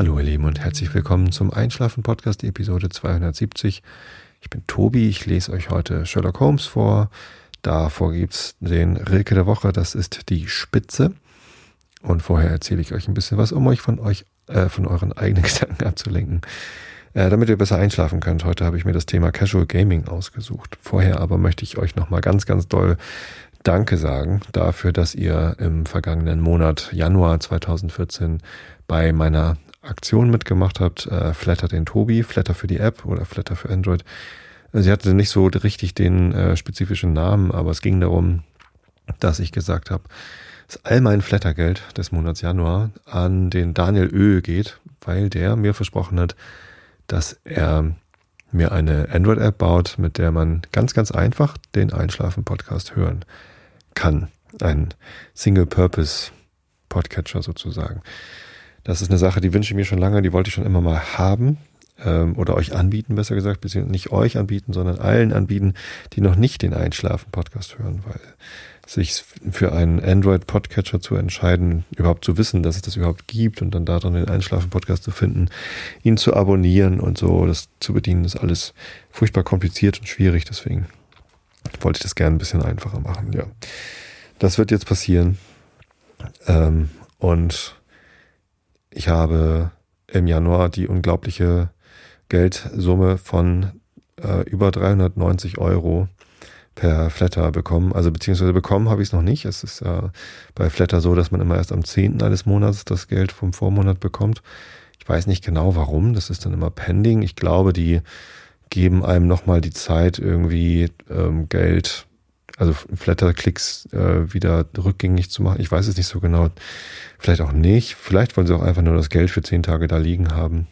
Hallo ihr Lieben und herzlich willkommen zum Einschlafen Podcast Episode 270. Ich bin Tobi, ich lese euch heute Sherlock Holmes vor. Davor gibt's den Rilke der Woche, das ist die Spitze. Und vorher erzähle ich euch ein bisschen was, um euch von euch, äh, von euren eigenen Gedanken abzulenken. Äh, damit ihr besser einschlafen könnt. Heute habe ich mir das Thema Casual Gaming ausgesucht. Vorher aber möchte ich euch nochmal ganz, ganz doll Danke sagen dafür, dass ihr im vergangenen Monat Januar 2014 bei meiner Aktion mitgemacht habt. Äh, Flatter den Tobi, Flatter für die App oder Flatter für Android. Sie hatte nicht so richtig den äh, spezifischen Namen, aber es ging darum, dass ich gesagt habe, dass all mein Flattergeld des Monats Januar an den Daniel Ö geht, weil der mir versprochen hat, dass er mir eine Android-App baut, mit der man ganz, ganz einfach den Einschlafen-Podcast hören kann. Ein Single-Purpose-Podcatcher sozusagen. Das ist eine Sache, die wünsche ich mir schon lange, die wollte ich schon immer mal haben ähm, oder euch anbieten, besser gesagt, beziehungsweise nicht euch anbieten, sondern allen anbieten, die noch nicht den Einschlafen-Podcast hören, weil sich für einen Android-Podcatcher zu entscheiden, überhaupt zu wissen, dass es das überhaupt gibt und dann darin den Einschlafen-Podcast zu finden, ihn zu abonnieren und so, das zu bedienen, ist alles furchtbar kompliziert und schwierig. Deswegen wollte ich das gerne ein bisschen einfacher machen. Ja, das wird jetzt passieren. Ähm, und ich habe im Januar die unglaubliche Geldsumme von äh, über 390 Euro per Flatter bekommen. Also beziehungsweise bekommen habe ich es noch nicht. Es ist äh, bei Flatter so, dass man immer erst am 10. eines Monats das Geld vom Vormonat bekommt. Ich weiß nicht genau warum. Das ist dann immer pending. Ich glaube, die geben einem nochmal die Zeit, irgendwie ähm, Geld, also Flatter-Klicks äh, wieder rückgängig zu machen. Ich weiß es nicht so genau. Vielleicht auch nicht. Vielleicht wollen sie auch einfach nur das Geld für zehn Tage da liegen haben,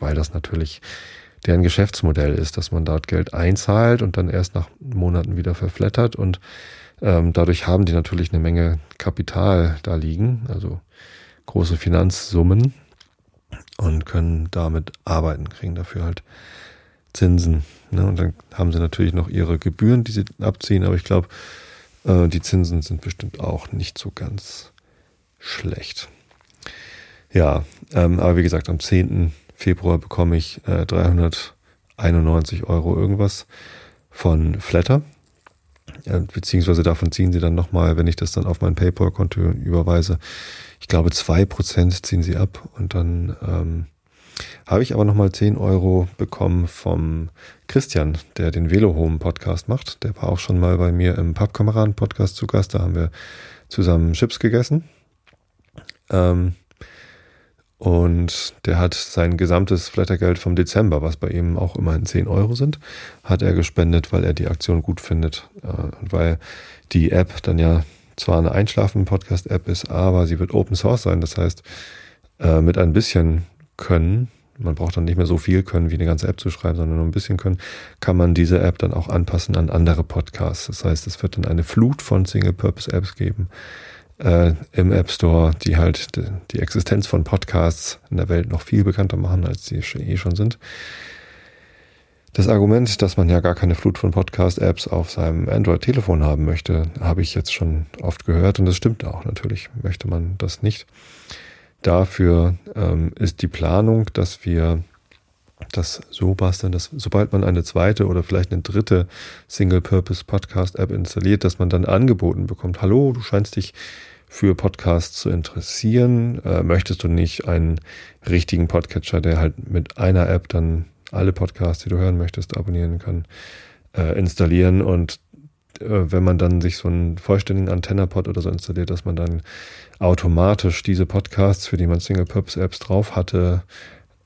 weil das natürlich deren Geschäftsmodell ist, dass man dort Geld einzahlt und dann erst nach Monaten wieder verflattert und ähm, dadurch haben die natürlich eine Menge Kapital da liegen, also große Finanzsummen und können damit arbeiten, kriegen dafür halt Zinsen. Ne? Und dann haben sie natürlich noch ihre Gebühren, die sie abziehen, aber ich glaube, äh, die Zinsen sind bestimmt auch nicht so ganz schlecht. Ja, ähm, aber wie gesagt, am 10. Februar bekomme ich äh, 391 Euro irgendwas von Flatter. Äh, beziehungsweise davon ziehen sie dann nochmal, wenn ich das dann auf mein PayPal-Konto überweise. Ich glaube, zwei Prozent ziehen sie ab und dann ähm, habe ich aber nochmal 10 Euro bekommen vom Christian, der den Velo Home Podcast macht. Der war auch schon mal bei mir im Pappkameraden Podcast zu Gast. Da haben wir zusammen Chips gegessen. Ähm, und der hat sein gesamtes Flattergeld vom Dezember, was bei ihm auch immerhin 10 Euro sind, hat er gespendet, weil er die Aktion gut findet. Äh, und weil die App dann ja zwar eine Einschlafen-Podcast-App ist, aber sie wird Open Source sein. Das heißt, äh, mit ein bisschen Können, man braucht dann nicht mehr so viel Können, wie eine ganze App zu schreiben, sondern nur ein bisschen Können, kann man diese App dann auch anpassen an andere Podcasts. Das heißt, es wird dann eine Flut von Single-Purpose-Apps geben, äh, im App Store, die halt die Existenz von Podcasts in der Welt noch viel bekannter machen, als sie eh schon sind. Das Argument, dass man ja gar keine Flut von Podcast-Apps auf seinem Android-Telefon haben möchte, habe ich jetzt schon oft gehört und das stimmt auch. Natürlich möchte man das nicht. Dafür ähm, ist die Planung, dass wir das so basteln, dass sobald man eine zweite oder vielleicht eine dritte Single-Purpose-Podcast-App installiert, dass man dann angeboten bekommt, hallo, du scheinst dich für Podcasts zu interessieren, äh, möchtest du nicht einen richtigen Podcatcher, der halt mit einer App dann alle Podcasts, die du hören möchtest, abonnieren kann, äh, installieren? Und wenn man dann sich so einen vollständigen Antennapod oder so installiert, dass man dann automatisch diese Podcasts, für die man Single-Purpose-Apps drauf hatte,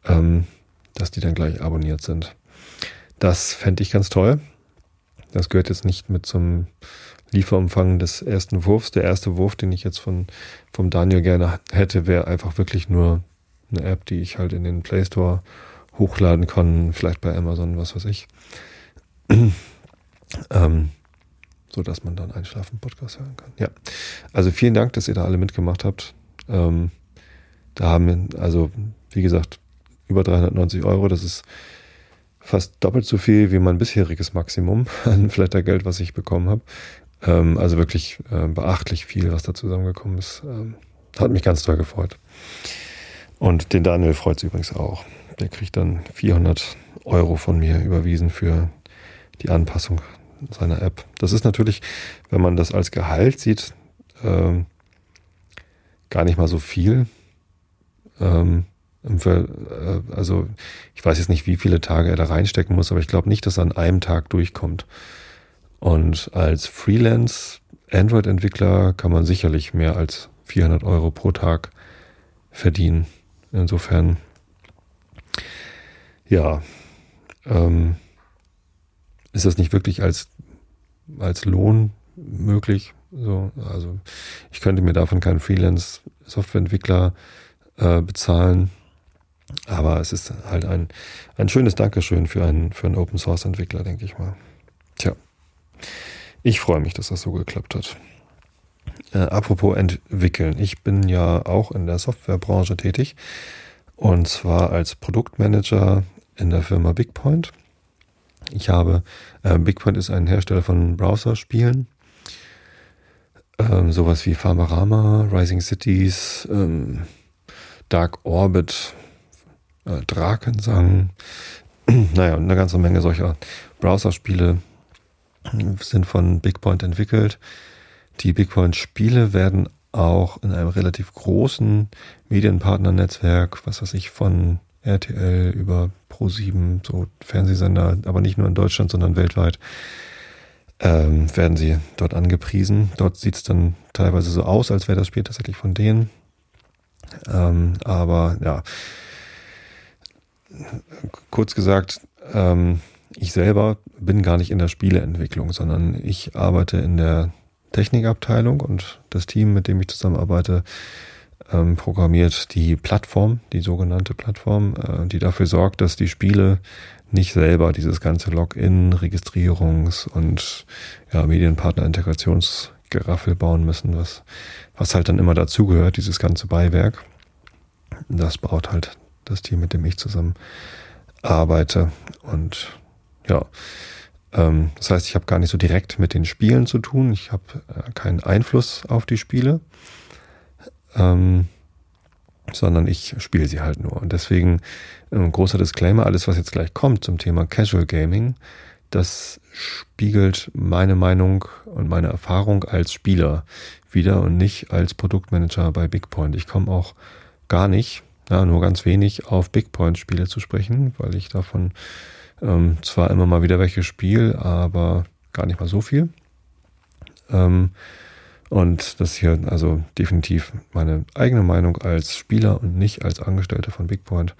ähm, dass die dann gleich abonniert sind. Das fände ich ganz toll. Das gehört jetzt nicht mit zum Lieferumfang des ersten Wurfs. Der erste Wurf, den ich jetzt von, vom Daniel gerne hätte, wäre einfach wirklich nur eine App, die ich halt in den Play Store hochladen kann, vielleicht bei Amazon, was weiß ich. ähm, so dass man dann einschlafen Podcast hören kann. Ja. Also vielen Dank, dass ihr da alle mitgemacht habt. Ähm, da haben wir, also wie gesagt, über 390 Euro. Das ist fast doppelt so viel wie mein bisheriges Maximum an Flattergeld, was ich bekommen habe. Ähm, also wirklich äh, beachtlich viel, was da zusammengekommen ist. Ähm, hat mich ganz toll gefreut. Und den Daniel freut es übrigens auch. Der kriegt dann 400 Euro von mir überwiesen für die Anpassung seiner App. Das ist natürlich, wenn man das als Gehalt sieht, ähm, gar nicht mal so viel. Ähm, äh, also ich weiß jetzt nicht, wie viele Tage er da reinstecken muss, aber ich glaube nicht, dass er an einem Tag durchkommt. Und als Freelance Android-Entwickler kann man sicherlich mehr als 400 Euro pro Tag verdienen. Insofern, ja, ähm, ist das nicht wirklich als, als Lohn möglich. So, also ich könnte mir davon keinen Freelance-Softwareentwickler äh, bezahlen. Aber es ist halt ein, ein schönes Dankeschön für einen, für einen Open Source Entwickler, denke ich mal. Tja, ich freue mich, dass das so geklappt hat. Äh, apropos entwickeln. Ich bin ja auch in der Softwarebranche tätig und zwar als Produktmanager in der Firma BigPoint. Ich habe, äh, BigPoint ist ein Hersteller von Browserspielen. Ähm, sowas wie Farmerama, Rising Cities, ähm, Dark Orbit, äh, Drakensang, naja, eine ganze Menge solcher Browserspiele sind von BigPoint entwickelt. Die BigPoint-Spiele werden auch in einem relativ großen Medienpartnernetzwerk, was weiß ich, von RTL über Pro7, so Fernsehsender, aber nicht nur in Deutschland, sondern weltweit, ähm, werden sie dort angepriesen. Dort sieht es dann teilweise so aus, als wäre das Spiel tatsächlich von denen. Ähm, aber ja, kurz gesagt, ähm, ich selber bin gar nicht in der Spieleentwicklung, sondern ich arbeite in der Technikabteilung und das Team, mit dem ich zusammenarbeite, ähm, programmiert die Plattform, die sogenannte Plattform, äh, die dafür sorgt, dass die Spiele nicht selber dieses ganze Login, Registrierungs- und ja, Medienpartner-Integrationsgeraffel bauen müssen, was, was halt dann immer dazugehört, dieses ganze Beiwerk. Das baut halt das Team, mit dem ich zusammen arbeite. Und ja, ähm, das heißt, ich habe gar nicht so direkt mit den Spielen zu tun. Ich habe äh, keinen Einfluss auf die Spiele, ähm, sondern ich spiele sie halt nur. Und deswegen ein ähm, großer Disclaimer, alles, was jetzt gleich kommt zum Thema Casual Gaming, das spiegelt meine Meinung und meine Erfahrung als Spieler wieder und nicht als Produktmanager bei BigPoint. Ich komme auch gar nicht, ja, nur ganz wenig auf BigPoint-Spiele zu sprechen, weil ich davon ähm, zwar immer mal wieder welche spiele, aber gar nicht mal so viel. Ähm, und das hier also definitiv meine eigene Meinung als Spieler und nicht als Angestellter von BigPoint.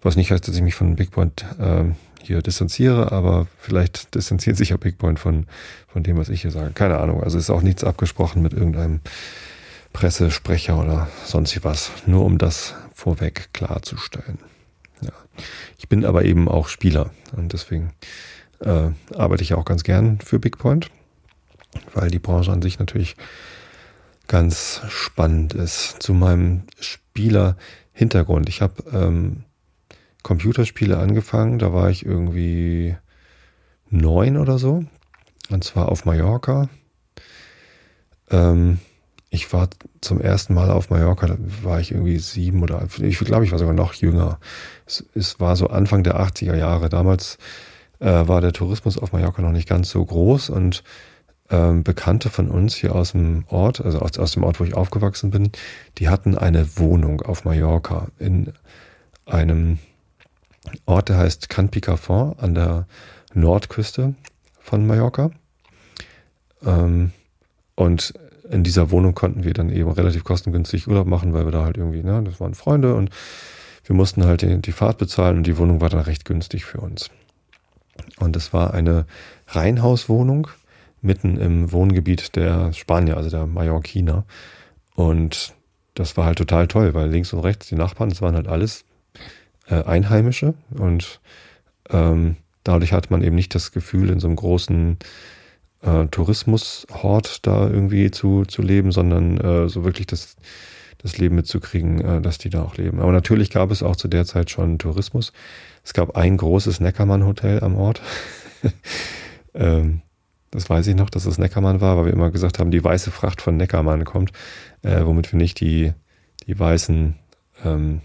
Was nicht heißt, dass ich mich von BigPoint ähm, hier distanziere, aber vielleicht distanziert sich ja BigPoint von, von dem, was ich hier sage. Keine Ahnung. Also ist auch nichts abgesprochen mit irgendeinem Pressesprecher oder sonst was. Nur um das vorweg klarzustellen. Ja. Ich bin aber eben auch Spieler und deswegen äh, arbeite ich auch ganz gern für BigPoint, weil die Branche an sich natürlich ganz spannend ist. Zu meinem Spieler-Hintergrund. Ich habe ähm, Computerspiele angefangen, da war ich irgendwie neun oder so. Und zwar auf Mallorca. Ähm, ich war zum ersten Mal auf Mallorca, da war ich irgendwie sieben oder ich glaube, ich war sogar noch jünger. Es, es war so Anfang der 80er Jahre. Damals äh, war der Tourismus auf Mallorca noch nicht ganz so groß und ähm, Bekannte von uns hier aus dem Ort, also aus, aus dem Ort, wo ich aufgewachsen bin, die hatten eine Wohnung auf Mallorca in einem Ort, der heißt Can Picafort an der Nordküste von Mallorca. Ähm, und in dieser Wohnung konnten wir dann eben relativ kostengünstig Urlaub machen, weil wir da halt irgendwie, ne, das waren Freunde und wir mussten halt die, die Fahrt bezahlen und die Wohnung war dann recht günstig für uns. Und es war eine Reihenhauswohnung mitten im Wohngebiet der Spanier, also der Mallorquiner. Und das war halt total toll, weil links und rechts die Nachbarn, das waren halt alles äh, Einheimische und ähm, dadurch hat man eben nicht das Gefühl, in so einem großen äh, Tourismushort da irgendwie zu, zu leben, sondern äh, so wirklich das, das Leben mitzukriegen, äh, dass die da auch leben. Aber natürlich gab es auch zu der Zeit schon Tourismus. Es gab ein großes Neckermann-Hotel am Ort. ähm, das weiß ich noch, dass es Neckermann war, weil wir immer gesagt haben, die weiße Fracht von Neckermann kommt, äh, womit wir nicht die, die weißen ähm,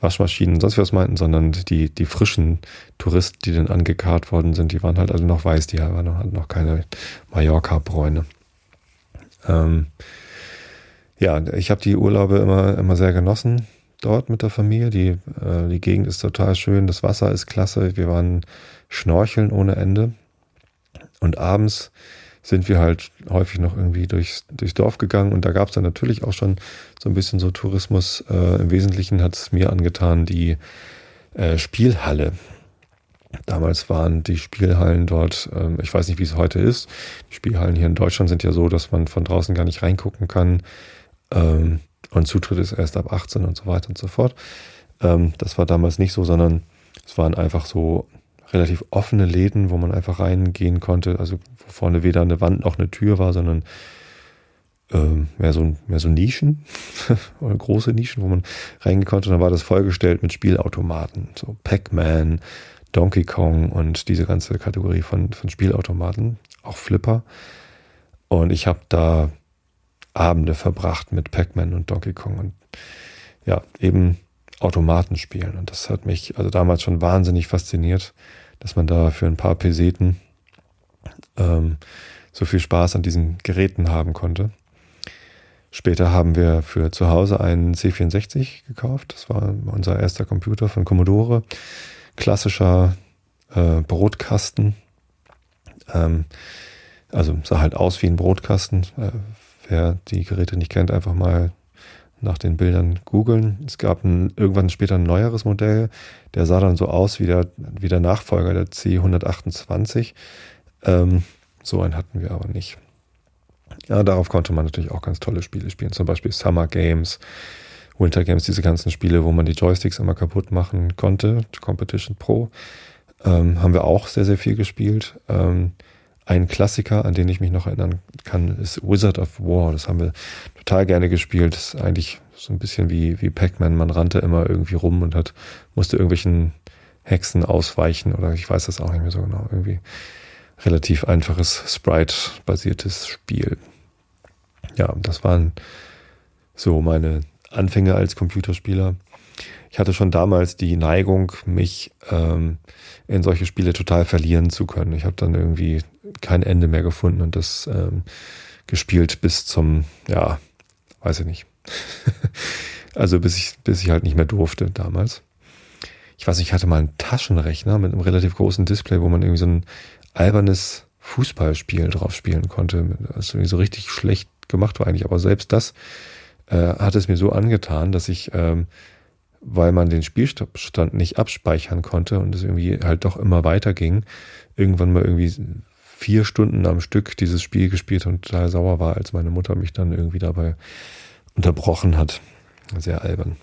Waschmaschinen und sonst was meinten, sondern die, die frischen Touristen, die dann angekarrt worden sind, die waren halt alle noch weiß, die waren noch, hatten noch keine Mallorca-Bräune. Ähm, ja, ich habe die Urlaube immer, immer sehr genossen dort mit der Familie. Die, äh, die Gegend ist total schön, das Wasser ist klasse. Wir waren schnorcheln ohne Ende. Und abends sind wir halt häufig noch irgendwie durchs, durchs Dorf gegangen und da gab es dann natürlich auch schon so ein bisschen so Tourismus. Äh, Im Wesentlichen hat es mir angetan die äh, Spielhalle. Damals waren die Spielhallen dort, ähm, ich weiß nicht, wie es heute ist. Die Spielhallen hier in Deutschland sind ja so, dass man von draußen gar nicht reingucken kann. Ähm, und Zutritt ist erst ab 18 und so weiter und so fort. Ähm, das war damals nicht so, sondern es waren einfach so relativ offene Läden, wo man einfach reingehen konnte. Also wo vorne weder eine Wand noch eine Tür war, sondern ähm, mehr, so, mehr so Nischen oder große Nischen, wo man reingehen konnte. Und dann war das vollgestellt mit Spielautomaten, so Pac-Man, Donkey Kong und diese ganze Kategorie von, von Spielautomaten, auch Flipper. Und ich habe da Abende verbracht mit Pac-Man und Donkey Kong und ja, eben Automaten spielen. Und das hat mich also damals schon wahnsinnig fasziniert, dass man da für ein paar Peseten ähm, so viel Spaß an diesen Geräten haben konnte. Später haben wir für zu Hause einen C64 gekauft. Das war unser erster Computer von Commodore. Klassischer äh, Brotkasten. Ähm, also sah halt aus wie ein Brotkasten. Äh, wer die Geräte nicht kennt, einfach mal nach den Bildern googeln. Es gab ein, irgendwann später ein neueres Modell, der sah dann so aus wie der, wie der Nachfolger der C128. Ähm, so einen hatten wir aber nicht. Ja, darauf konnte man natürlich auch ganz tolle Spiele spielen, zum Beispiel Summer Games, Winter Games, diese ganzen Spiele, wo man die Joysticks immer kaputt machen konnte, Competition Pro, ähm, haben wir auch sehr, sehr viel gespielt. Ähm, ein Klassiker, an den ich mich noch erinnern kann, ist Wizard of War. Das haben wir total gerne gespielt. Das ist eigentlich so ein bisschen wie, wie Pac-Man. Man rannte immer irgendwie rum und hat, musste irgendwelchen Hexen ausweichen oder ich weiß das auch nicht mehr so genau. Irgendwie relativ einfaches Sprite-basiertes Spiel. Ja, das waren so meine Anfänge als Computerspieler. Ich hatte schon damals die Neigung, mich ähm, in solche Spiele total verlieren zu können. Ich habe dann irgendwie kein Ende mehr gefunden und das ähm, gespielt bis zum, ja, weiß ich nicht. also bis ich, bis ich halt nicht mehr durfte damals. Ich weiß nicht, ich hatte mal einen Taschenrechner mit einem relativ großen Display, wo man irgendwie so ein albernes Fußballspiel drauf spielen konnte. Das irgendwie so richtig schlecht gemacht war eigentlich. Aber selbst das äh, hat es mir so angetan, dass ich, ähm, weil man den Spielstand nicht abspeichern konnte und es irgendwie halt doch immer weiter ging, irgendwann mal irgendwie vier Stunden am Stück dieses Spiel gespielt und total sauer war, als meine Mutter mich dann irgendwie dabei unterbrochen hat. Sehr albern.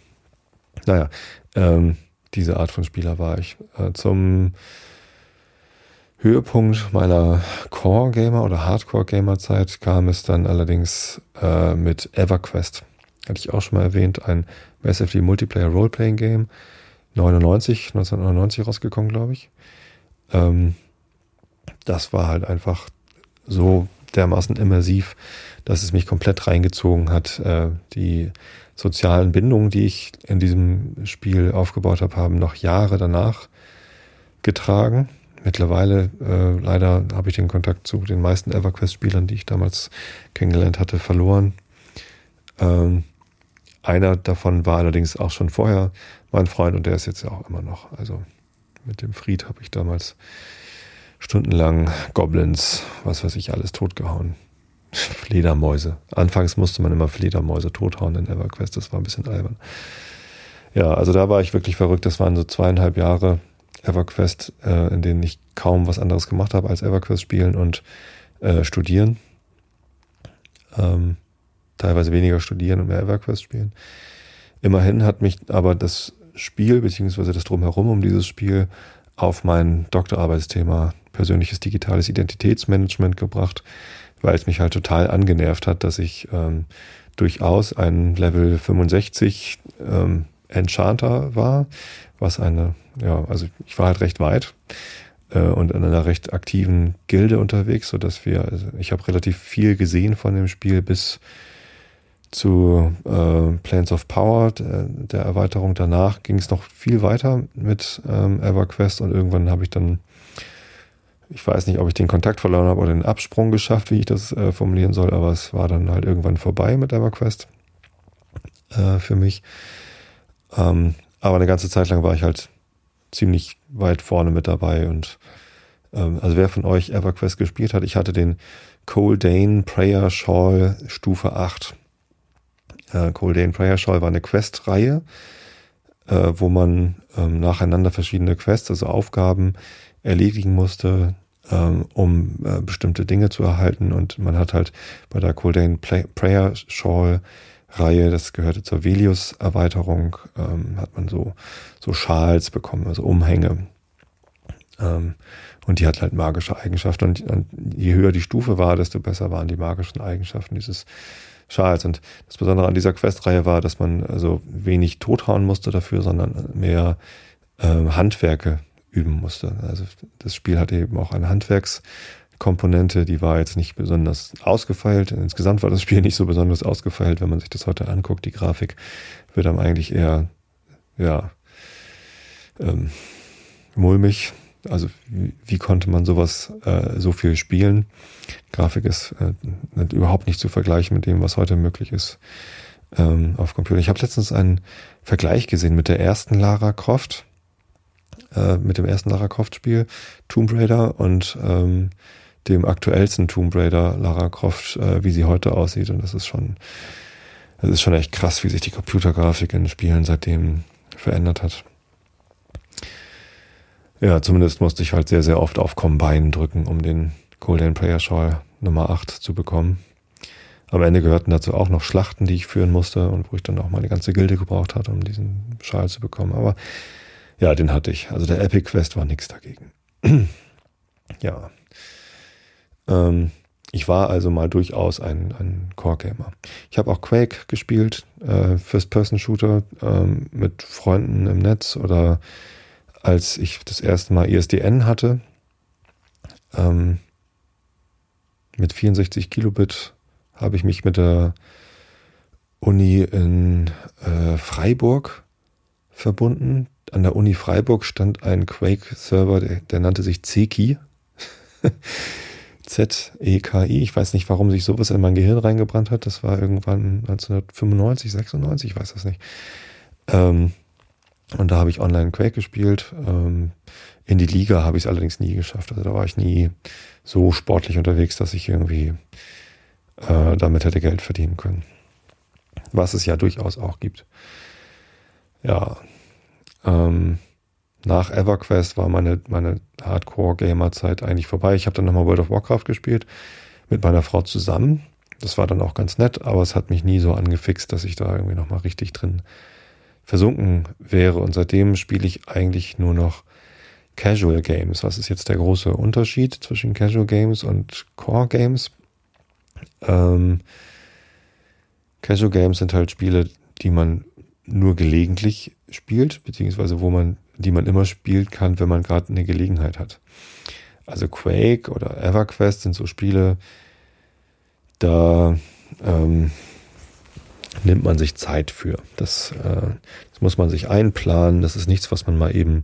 Naja, ähm, diese Art von Spieler war ich. Äh, zum Höhepunkt meiner Core-Gamer oder Hardcore-Gamer-Zeit kam es dann allerdings äh, mit EverQuest. Hatte ich auch schon mal erwähnt, ein Massively Multiplayer Role-Playing Game. 99, 1999 rausgekommen, glaube ich. Ähm, das war halt einfach so dermaßen immersiv, dass es mich komplett reingezogen hat. Äh, die sozialen Bindungen, die ich in diesem Spiel aufgebaut habe, haben noch Jahre danach getragen. Mittlerweile, äh, leider, habe ich den Kontakt zu den meisten EverQuest-Spielern, die ich damals kennengelernt hatte, verloren. Ähm, einer davon war allerdings auch schon vorher mein Freund und der ist jetzt auch immer noch. Also mit dem Fried habe ich damals stundenlang Goblins, was weiß ich, alles totgehauen. Fledermäuse. Anfangs musste man immer Fledermäuse tothauen in EverQuest, das war ein bisschen albern. Ja, also da war ich wirklich verrückt. Das waren so zweieinhalb Jahre EverQuest, äh, in denen ich kaum was anderes gemacht habe als EverQuest spielen und äh, studieren. Ähm, teilweise weniger studieren und mehr EverQuest spielen. Immerhin hat mich aber das Spiel, beziehungsweise das Drumherum um dieses Spiel, auf mein Doktorarbeitsthema persönliches digitales Identitätsmanagement gebracht, weil es mich halt total angenervt hat, dass ich ähm, durchaus ein Level 65 ähm, Enchanter war, was eine, ja, also ich war halt recht weit äh, und in einer recht aktiven Gilde unterwegs, so dass wir, also ich habe relativ viel gesehen von dem Spiel bis zu äh, Planes of Power, der, der Erweiterung danach, ging es noch viel weiter mit ähm, EverQuest und irgendwann habe ich dann, ich weiß nicht, ob ich den Kontakt verloren habe oder den Absprung geschafft, wie ich das äh, formulieren soll, aber es war dann halt irgendwann vorbei mit EverQuest äh, für mich. Ähm, aber eine ganze Zeit lang war ich halt ziemlich weit vorne mit dabei und ähm, also wer von euch EverQuest gespielt hat, ich hatte den Cole Dane Prayer Shawl Stufe 8 äh, Cold Day Prayer Shawl war eine Quest-Reihe, äh, wo man ähm, nacheinander verschiedene Quests, also Aufgaben erledigen musste, ähm, um äh, bestimmte Dinge zu erhalten. Und man hat halt bei der Coldane Prayer Shawl Reihe, das gehörte zur Velius-Erweiterung, ähm, hat man so, so Schals bekommen, also Umhänge. Ähm, und die hat halt magische Eigenschaften. Und, und, je höher die Stufe war, desto besser waren die magischen Eigenschaften dieses Schals. Und das Besondere an dieser Questreihe war, dass man also wenig tothauen musste dafür, sondern mehr äh, Handwerke üben musste. Also das Spiel hatte eben auch eine Handwerkskomponente, die war jetzt nicht besonders ausgefeilt. Insgesamt war das Spiel nicht so besonders ausgefeilt, wenn man sich das heute anguckt. Die Grafik wird dann eigentlich eher, ja, ähm, mulmig also wie, wie konnte man sowas äh, so viel spielen? Grafik ist äh, überhaupt nicht zu vergleichen mit dem, was heute möglich ist ähm, auf Computer. Ich habe letztens einen Vergleich gesehen mit der ersten Lara Croft, äh, mit dem ersten Lara Croft Spiel Tomb Raider und ähm, dem aktuellsten Tomb Raider Lara Croft, äh, wie sie heute aussieht. Und das ist schon, das ist schon echt krass, wie sich die Computergrafik in Spielen seitdem verändert hat. Ja, zumindest musste ich halt sehr, sehr oft auf Combine drücken, um den Golden Prayer Shawl Nummer 8 zu bekommen. Am Ende gehörten dazu auch noch Schlachten, die ich führen musste und wo ich dann auch meine ganze Gilde gebraucht hatte, um diesen Schal zu bekommen. Aber ja, den hatte ich. Also der Epic Quest war nichts dagegen. ja. Ähm, ich war also mal durchaus ein, ein Core-Gamer. Ich habe auch Quake gespielt, äh, First-Person-Shooter ähm, mit Freunden im Netz oder als ich das erste Mal ISDN hatte, ähm, mit 64 Kilobit habe ich mich mit der Uni in äh, Freiburg verbunden. An der Uni Freiburg stand ein Quake-Server, der, der, nannte sich Zeki. Z-E-K-I. Ich weiß nicht, warum sich sowas in mein Gehirn reingebrannt hat. Das war irgendwann 1995, 96, ich weiß das nicht. Ähm, und da habe ich online Quake gespielt. Ähm, in die Liga habe ich es allerdings nie geschafft. Also da war ich nie so sportlich unterwegs, dass ich irgendwie äh, damit hätte Geld verdienen können. Was es ja durchaus auch gibt. Ja. Ähm, nach EverQuest war meine, meine Hardcore-Gamer-Zeit eigentlich vorbei. Ich habe dann nochmal World of Warcraft gespielt mit meiner Frau zusammen. Das war dann auch ganz nett, aber es hat mich nie so angefixt, dass ich da irgendwie nochmal richtig drin versunken wäre. Und seitdem spiele ich eigentlich nur noch Casual Games. Was ist jetzt der große Unterschied zwischen Casual Games und Core Games? Ähm, Casual Games sind halt Spiele, die man nur gelegentlich spielt, beziehungsweise wo man, die man immer spielen kann, wenn man gerade eine Gelegenheit hat. Also Quake oder EverQuest sind so Spiele, da ähm, nimmt man sich Zeit für. Das, äh, das muss man sich einplanen. Das ist nichts, was man mal eben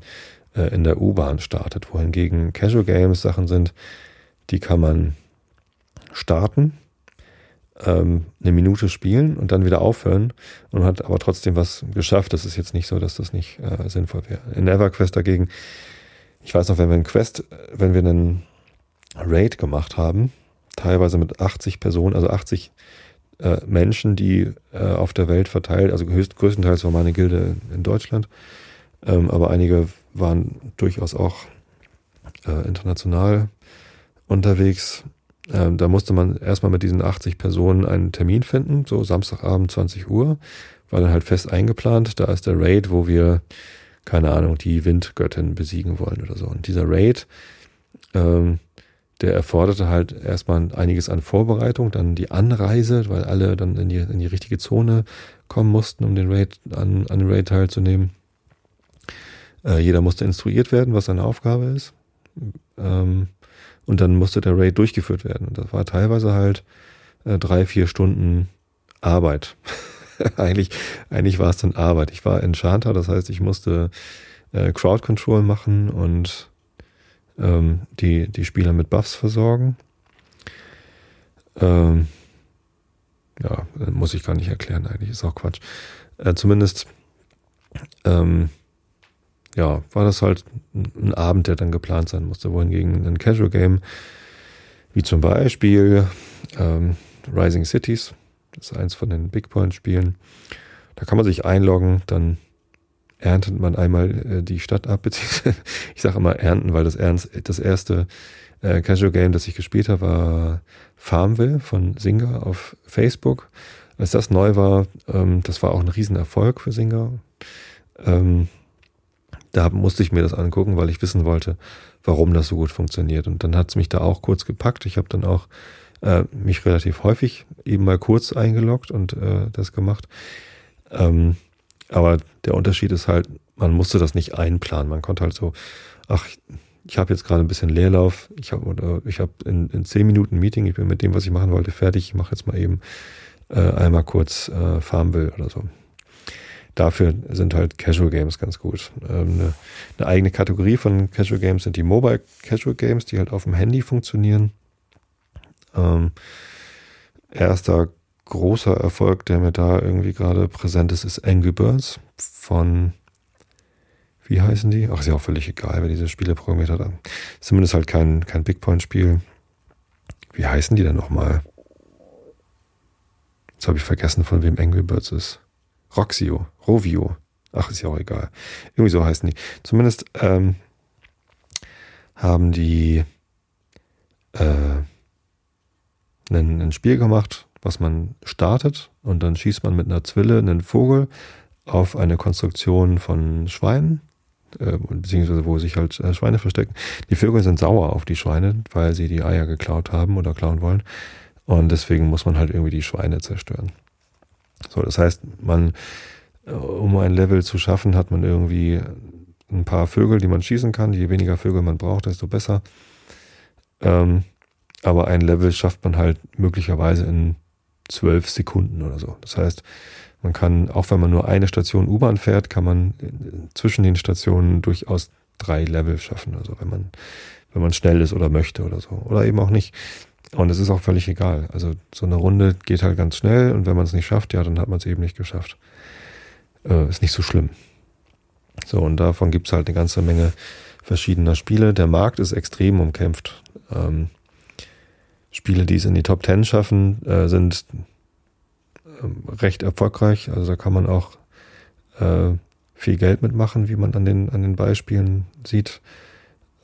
äh, in der U-Bahn startet. Wohingegen Casual Games Sachen sind, die kann man starten, ähm, eine Minute spielen und dann wieder aufhören und hat aber trotzdem was geschafft. Das ist jetzt nicht so, dass das nicht äh, sinnvoll wäre. In EverQuest dagegen, ich weiß noch, wenn wir einen Quest, wenn wir einen Raid gemacht haben, teilweise mit 80 Personen, also 80 äh, Menschen, die äh, auf der Welt verteilt, also höchst, größtenteils war meine Gilde in Deutschland, ähm, aber einige waren durchaus auch äh, international unterwegs. Ähm, da musste man erstmal mit diesen 80 Personen einen Termin finden, so Samstagabend 20 Uhr, war dann halt fest eingeplant. Da ist der Raid, wo wir, keine Ahnung, die Windgöttin besiegen wollen oder so. Und dieser Raid, ähm, der erforderte halt erstmal einiges an Vorbereitung, dann die Anreise, weil alle dann in die, in die richtige Zone kommen mussten, um den Raid, an, an den Raid teilzunehmen. Äh, jeder musste instruiert werden, was seine Aufgabe ist. Ähm, und dann musste der Raid durchgeführt werden. Das war teilweise halt äh, drei, vier Stunden Arbeit. eigentlich, eigentlich war es dann Arbeit. Ich war Enchanter, das heißt, ich musste äh, Crowd Control machen und ähm, die, die Spieler mit Buffs versorgen. Ähm, ja, muss ich gar nicht erklären, eigentlich ist auch Quatsch. Äh, zumindest, ähm, ja, war das halt ein Abend, der dann geplant sein musste, wohingegen ein Casual Game, wie zum Beispiel ähm, Rising Cities, das ist eins von den Big Point Spielen, da kann man sich einloggen, dann erntet man einmal äh, die Stadt ab, beziehungsweise ich sage immer ernten, weil das, ernst, das erste äh, Casual Game, das ich gespielt habe, war Farmville von Singer auf Facebook. Als das neu war, ähm, das war auch ein Riesenerfolg für Singer. Ähm, da musste ich mir das angucken, weil ich wissen wollte, warum das so gut funktioniert. Und dann hat es mich da auch kurz gepackt. Ich habe dann auch äh, mich relativ häufig eben mal kurz eingeloggt und äh, das gemacht. Ähm, aber der Unterschied ist halt, man musste das nicht einplanen. Man konnte halt so, ach, ich habe jetzt gerade ein bisschen Leerlauf. Ich habe ich habe in, in zehn Minuten Meeting. Ich bin mit dem, was ich machen wollte, fertig. Ich mache jetzt mal eben äh, einmal kurz äh, Farmville oder so. Dafür sind halt Casual Games ganz gut. Ähm, eine, eine eigene Kategorie von Casual Games sind die Mobile Casual Games, die halt auf dem Handy funktionieren. Ähm, erster großer Erfolg, der mir da irgendwie gerade präsent ist, ist Angry Birds von, wie heißen die? Ach, ist ja auch völlig egal, wer diese Spiele programmiert hat. Zumindest halt kein, kein Big Point Spiel. Wie heißen die denn nochmal? Jetzt habe ich vergessen, von wem Angry Birds ist. Roxio, Rovio. Ach, ist ja auch egal. Irgendwie so heißen die. Zumindest ähm, haben die äh, ein, ein Spiel gemacht, was man startet und dann schießt man mit einer Zwille einen Vogel auf eine Konstruktion von Schweinen, äh, beziehungsweise wo sich halt äh, Schweine verstecken. Die Vögel sind sauer auf die Schweine, weil sie die Eier geklaut haben oder klauen wollen. Und deswegen muss man halt irgendwie die Schweine zerstören. So, das heißt, man, äh, um ein Level zu schaffen, hat man irgendwie ein paar Vögel, die man schießen kann. Je weniger Vögel man braucht, desto besser. Ähm, aber ein Level schafft man halt möglicherweise in zwölf Sekunden oder so. Das heißt, man kann, auch wenn man nur eine Station U-Bahn fährt, kann man zwischen den Stationen durchaus drei Level schaffen. Also wenn man, wenn man schnell ist oder möchte oder so. Oder eben auch nicht. Und es ist auch völlig egal. Also so eine Runde geht halt ganz schnell und wenn man es nicht schafft, ja, dann hat man es eben nicht geschafft. Äh, ist nicht so schlimm. So, und davon gibt es halt eine ganze Menge verschiedener Spiele. Der Markt ist extrem umkämpft. Ähm, Spiele, die es in die Top Ten schaffen, äh, sind äh, recht erfolgreich. Also da kann man auch äh, viel Geld mitmachen, wie man an den, an den Beispielen sieht.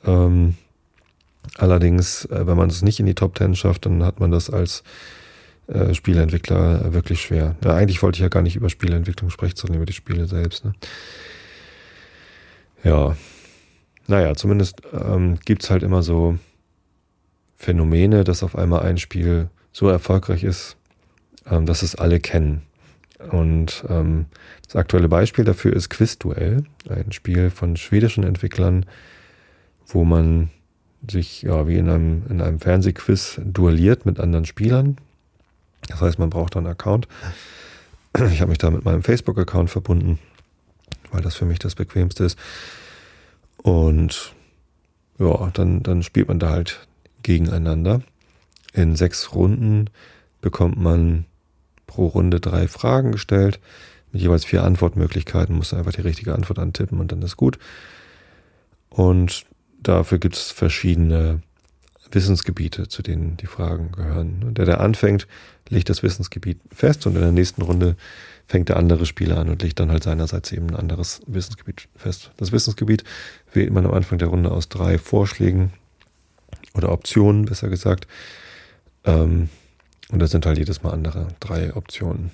Ähm, allerdings, äh, wenn man es nicht in die Top Ten schafft, dann hat man das als äh, Spieleentwickler wirklich schwer. Ja, eigentlich wollte ich ja gar nicht über Spieleentwicklung sprechen, sondern über die Spiele selbst. Ne? Ja, naja, zumindest ähm, gibt es halt immer so Phänomene, dass auf einmal ein Spiel so erfolgreich ist, ähm, dass es alle kennen. Und ähm, das aktuelle Beispiel dafür ist Quizduell, ein Spiel von schwedischen Entwicklern, wo man sich ja wie in einem, in einem Fernsehquiz duelliert mit anderen Spielern. Das heißt, man braucht einen Account. Ich habe mich da mit meinem Facebook-Account verbunden, weil das für mich das bequemste ist. Und ja, dann, dann spielt man da halt gegeneinander. In sechs Runden bekommt man pro Runde drei Fragen gestellt mit jeweils vier Antwortmöglichkeiten. Muss einfach die richtige Antwort antippen und dann ist gut. Und dafür gibt es verschiedene Wissensgebiete, zu denen die Fragen gehören. Der, der anfängt, legt das Wissensgebiet fest und in der nächsten Runde fängt der andere Spieler an und legt dann halt seinerseits eben ein anderes Wissensgebiet fest. Das Wissensgebiet wählt man am Anfang der Runde aus drei Vorschlägen oder Optionen, besser gesagt. Ähm, und das sind halt jedes Mal andere drei Optionen.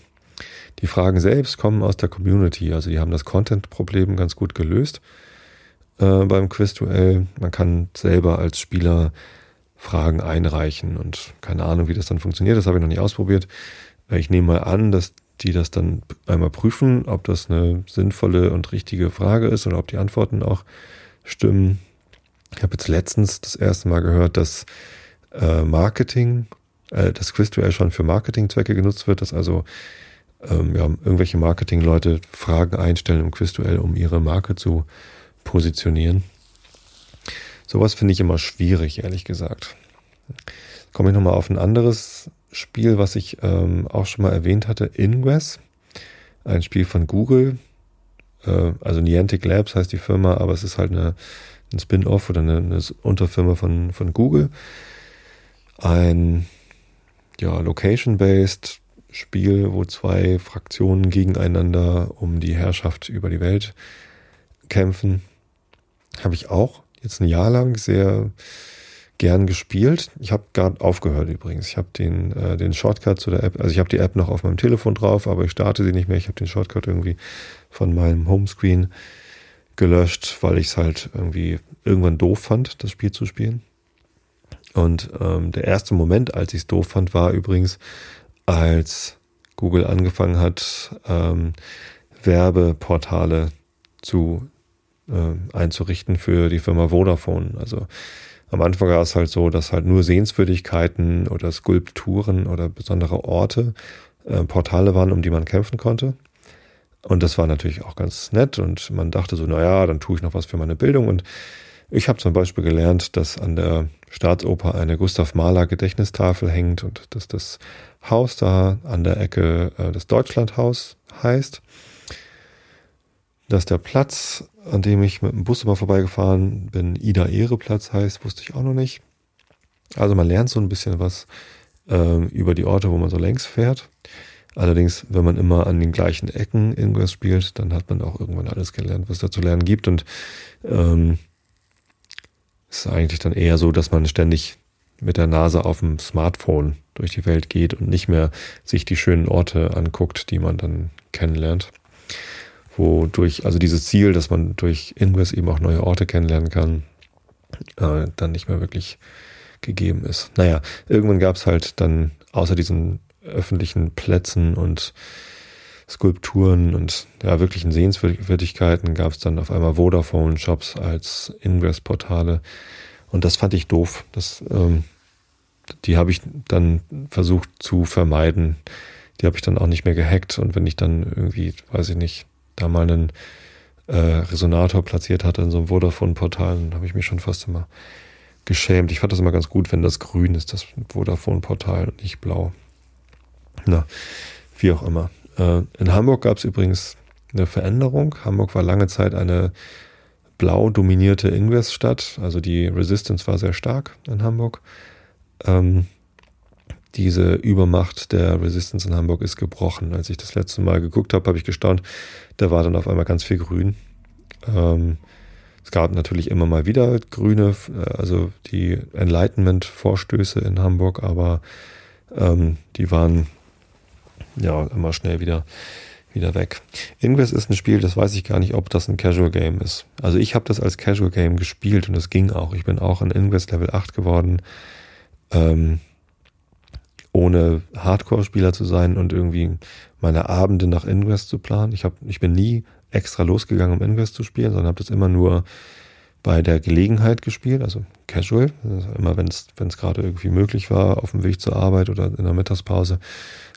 Die Fragen selbst kommen aus der Community, also die haben das Content-Problem ganz gut gelöst äh, beim Quizduell. Man kann selber als Spieler Fragen einreichen und keine Ahnung, wie das dann funktioniert, das habe ich noch nicht ausprobiert. Ich nehme mal an, dass die das dann einmal prüfen, ob das eine sinnvolle und richtige Frage ist oder ob die Antworten auch stimmen. Ich habe jetzt letztens das erste Mal gehört, dass äh, Marketing äh, dass Quizduell schon für Marketingzwecke genutzt wird, dass also ähm, ja, irgendwelche Marketingleute Fragen einstellen im Quizduell, um ihre Marke zu positionieren. Sowas finde ich immer schwierig, ehrlich gesagt. Komme ich nochmal auf ein anderes Spiel, was ich ähm, auch schon mal erwähnt hatte, Ingress. Ein Spiel von Google. Äh, also Niantic Labs heißt die Firma, aber es ist halt eine, ein Spin-off oder eine, eine Unterfirma von, von Google. Ein ja, Location-based Spiel, wo zwei Fraktionen gegeneinander um die Herrschaft über die Welt kämpfen. Habe ich auch jetzt ein Jahr lang sehr gern gespielt. Ich habe gerade aufgehört übrigens. Ich habe den, äh, den Shortcut zu der App, also ich habe die App noch auf meinem Telefon drauf, aber ich starte sie nicht mehr. Ich habe den Shortcut irgendwie von meinem Homescreen gelöscht, weil ich es halt irgendwie irgendwann doof fand, das Spiel zu spielen. Und ähm, der erste Moment, als ich es doof fand, war übrigens, als Google angefangen hat, ähm, Werbeportale zu äh, einzurichten für die Firma Vodafone. Also am Anfang war es halt so, dass halt nur Sehenswürdigkeiten oder Skulpturen oder besondere Orte äh, Portale waren, um die man kämpfen konnte. Und das war natürlich auch ganz nett und man dachte so, naja, dann tue ich noch was für meine Bildung. Und ich habe zum Beispiel gelernt, dass an der Staatsoper eine Gustav Mahler Gedächtnistafel hängt und dass das Haus da an der Ecke äh, das Deutschlandhaus heißt. Dass der Platz, an dem ich mit dem Bus immer vorbeigefahren bin, Ida-Ehre-Platz heißt, wusste ich auch noch nicht. Also man lernt so ein bisschen was äh, über die Orte, wo man so längs fährt. Allerdings, wenn man immer an den gleichen Ecken irgendwas spielt, dann hat man auch irgendwann alles gelernt, was da zu lernen gibt. Und ähm, es ist eigentlich dann eher so, dass man ständig mit der Nase auf dem Smartphone durch die Welt geht und nicht mehr sich die schönen Orte anguckt, die man dann kennenlernt. Wodurch, also dieses Ziel, dass man durch Ingress eben auch neue Orte kennenlernen kann, äh, dann nicht mehr wirklich gegeben ist. Naja, irgendwann gab es halt dann außer diesen öffentlichen Plätzen und Skulpturen und ja, wirklichen Sehenswürdigkeiten gab es dann auf einmal Vodafone-Shops als Ingress-Portale. Und das fand ich doof. Das, ähm, die habe ich dann versucht zu vermeiden. Die habe ich dann auch nicht mehr gehackt. Und wenn ich dann irgendwie, weiß ich nicht, da mal einen äh, Resonator platziert hatte in so einem Vodafone-Portal, dann habe ich mich schon fast immer geschämt. Ich fand das immer ganz gut, wenn das grün ist, das Vodafone-Portal und nicht blau. Na, wie auch immer. Äh, in Hamburg gab es übrigens eine Veränderung. Hamburg war lange Zeit eine blau dominierte Ingress-Stadt. Also die Resistance war sehr stark in Hamburg. Ähm, diese Übermacht der Resistance in Hamburg ist gebrochen. Als ich das letzte Mal geguckt habe, habe ich gestaunt. Da war dann auf einmal ganz viel Grün. Ähm, es gab natürlich immer mal wieder Grüne, äh, also die Enlightenment-Vorstöße in Hamburg, aber ähm, die waren ja immer schnell wieder wieder weg. Ingress ist ein Spiel, das weiß ich gar nicht, ob das ein Casual Game ist. Also ich habe das als Casual Game gespielt und es ging auch. Ich bin auch in Ingress Level 8 geworden, ähm, ohne Hardcore-Spieler zu sein und irgendwie meine Abende nach Ingress zu planen. Ich, hab, ich bin nie extra losgegangen, um Ingress zu spielen, sondern habe das immer nur bei der Gelegenheit gespielt, also casual. Also immer wenn es gerade irgendwie möglich war, auf dem Weg zur Arbeit oder in der Mittagspause,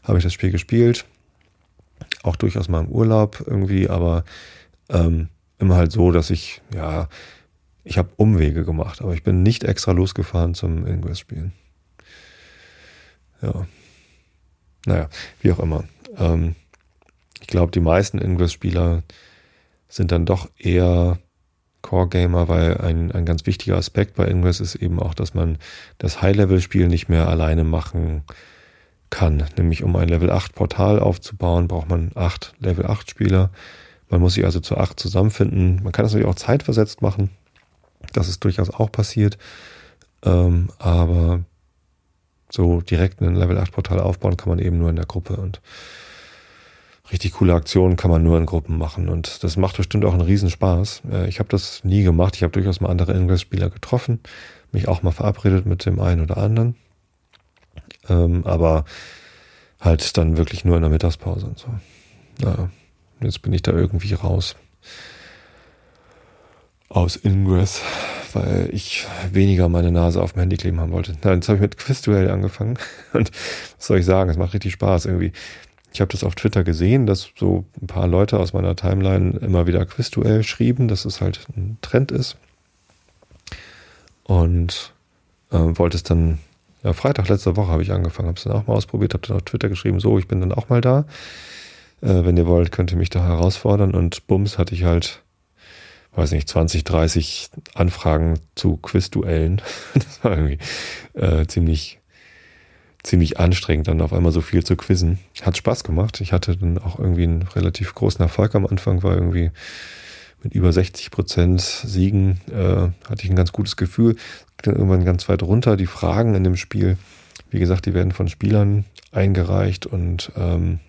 habe ich das Spiel gespielt auch durchaus mal im Urlaub irgendwie, aber ähm, immer halt so, dass ich, ja, ich habe Umwege gemacht, aber ich bin nicht extra losgefahren zum Ingress-Spielen. Ja. Naja, wie auch immer. Ähm, ich glaube, die meisten Ingress-Spieler sind dann doch eher Core-Gamer, weil ein, ein ganz wichtiger Aspekt bei Ingress ist eben auch, dass man das High-Level-Spiel nicht mehr alleine machen kann kann. Nämlich um ein Level 8 Portal aufzubauen, braucht man acht Level 8 Spieler. Man muss sich also zu acht zusammenfinden. Man kann das natürlich auch zeitversetzt machen. Das ist durchaus auch passiert. Ähm, aber so direkt ein Level 8 Portal aufbauen kann man eben nur in der Gruppe und richtig coole Aktionen kann man nur in Gruppen machen und das macht bestimmt auch einen Riesenspaß. Äh, ich habe das nie gemacht. Ich habe durchaus mal andere Ingress-Spieler getroffen, mich auch mal verabredet mit dem einen oder anderen. Ähm, aber halt dann wirklich nur in der Mittagspause und so. Naja, jetzt bin ich da irgendwie raus. Aus Ingress. weil ich weniger meine Nase auf dem Handy kleben haben wollte. Nein, jetzt habe ich mit Quizduell angefangen und was soll ich sagen, es macht richtig Spaß irgendwie. Ich habe das auf Twitter gesehen, dass so ein paar Leute aus meiner Timeline immer wieder Quizduell schrieben, dass es halt ein Trend ist. Und äh, wollte es dann, ja, Freitag letzte Woche habe ich angefangen, habe es dann auch mal ausprobiert, habe dann auf Twitter geschrieben, so, ich bin dann auch mal da. Äh, wenn ihr wollt, könnt ihr mich da herausfordern. Und bums hatte ich halt, weiß nicht, 20, 30 Anfragen zu Quizduellen. das war irgendwie äh, ziemlich ziemlich anstrengend, dann auf einmal so viel zu quizzen. Hat Spaß gemacht. Ich hatte dann auch irgendwie einen relativ großen Erfolg am Anfang, war irgendwie mit über 60 Prozent Siegen, äh, hatte ich ein ganz gutes Gefühl. Dann irgendwann ganz weit runter. Die Fragen in dem Spiel, wie gesagt, die werden von Spielern eingereicht und ähm,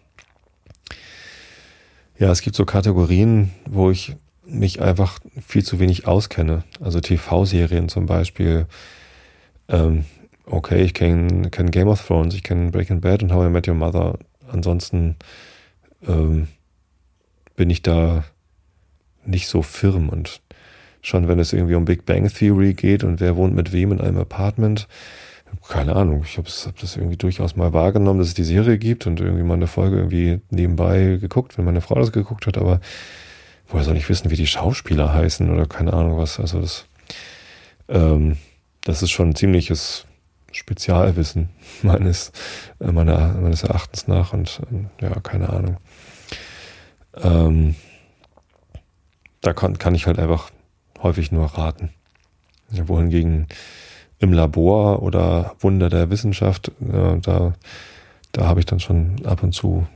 ja, es gibt so Kategorien, wo ich mich einfach viel zu wenig auskenne. Also TV-Serien zum Beispiel. Ähm, okay, ich kenne kenn Game of Thrones, ich kenne Breaking Bad und How I Met Your Mother. Ansonsten ähm, bin ich da nicht so firm und schon wenn es irgendwie um Big Bang Theory geht und wer wohnt mit wem in einem Apartment, keine Ahnung, ich habe hab das irgendwie durchaus mal wahrgenommen, dass es die Serie gibt und irgendwie mal eine Folge irgendwie nebenbei geguckt, wenn meine Frau das geguckt hat, aber woher soll ich wissen, wie die Schauspieler heißen oder keine Ahnung was. Also das, ähm, das ist schon ein ziemliches Spezialwissen meines, äh, meiner, meines Erachtens nach und ähm, ja, keine Ahnung. Ähm, da kann, kann ich halt einfach häufig nur raten. Wohingegen im Labor oder Wunder der Wissenschaft, ja, da, da habe ich dann schon ab und zu,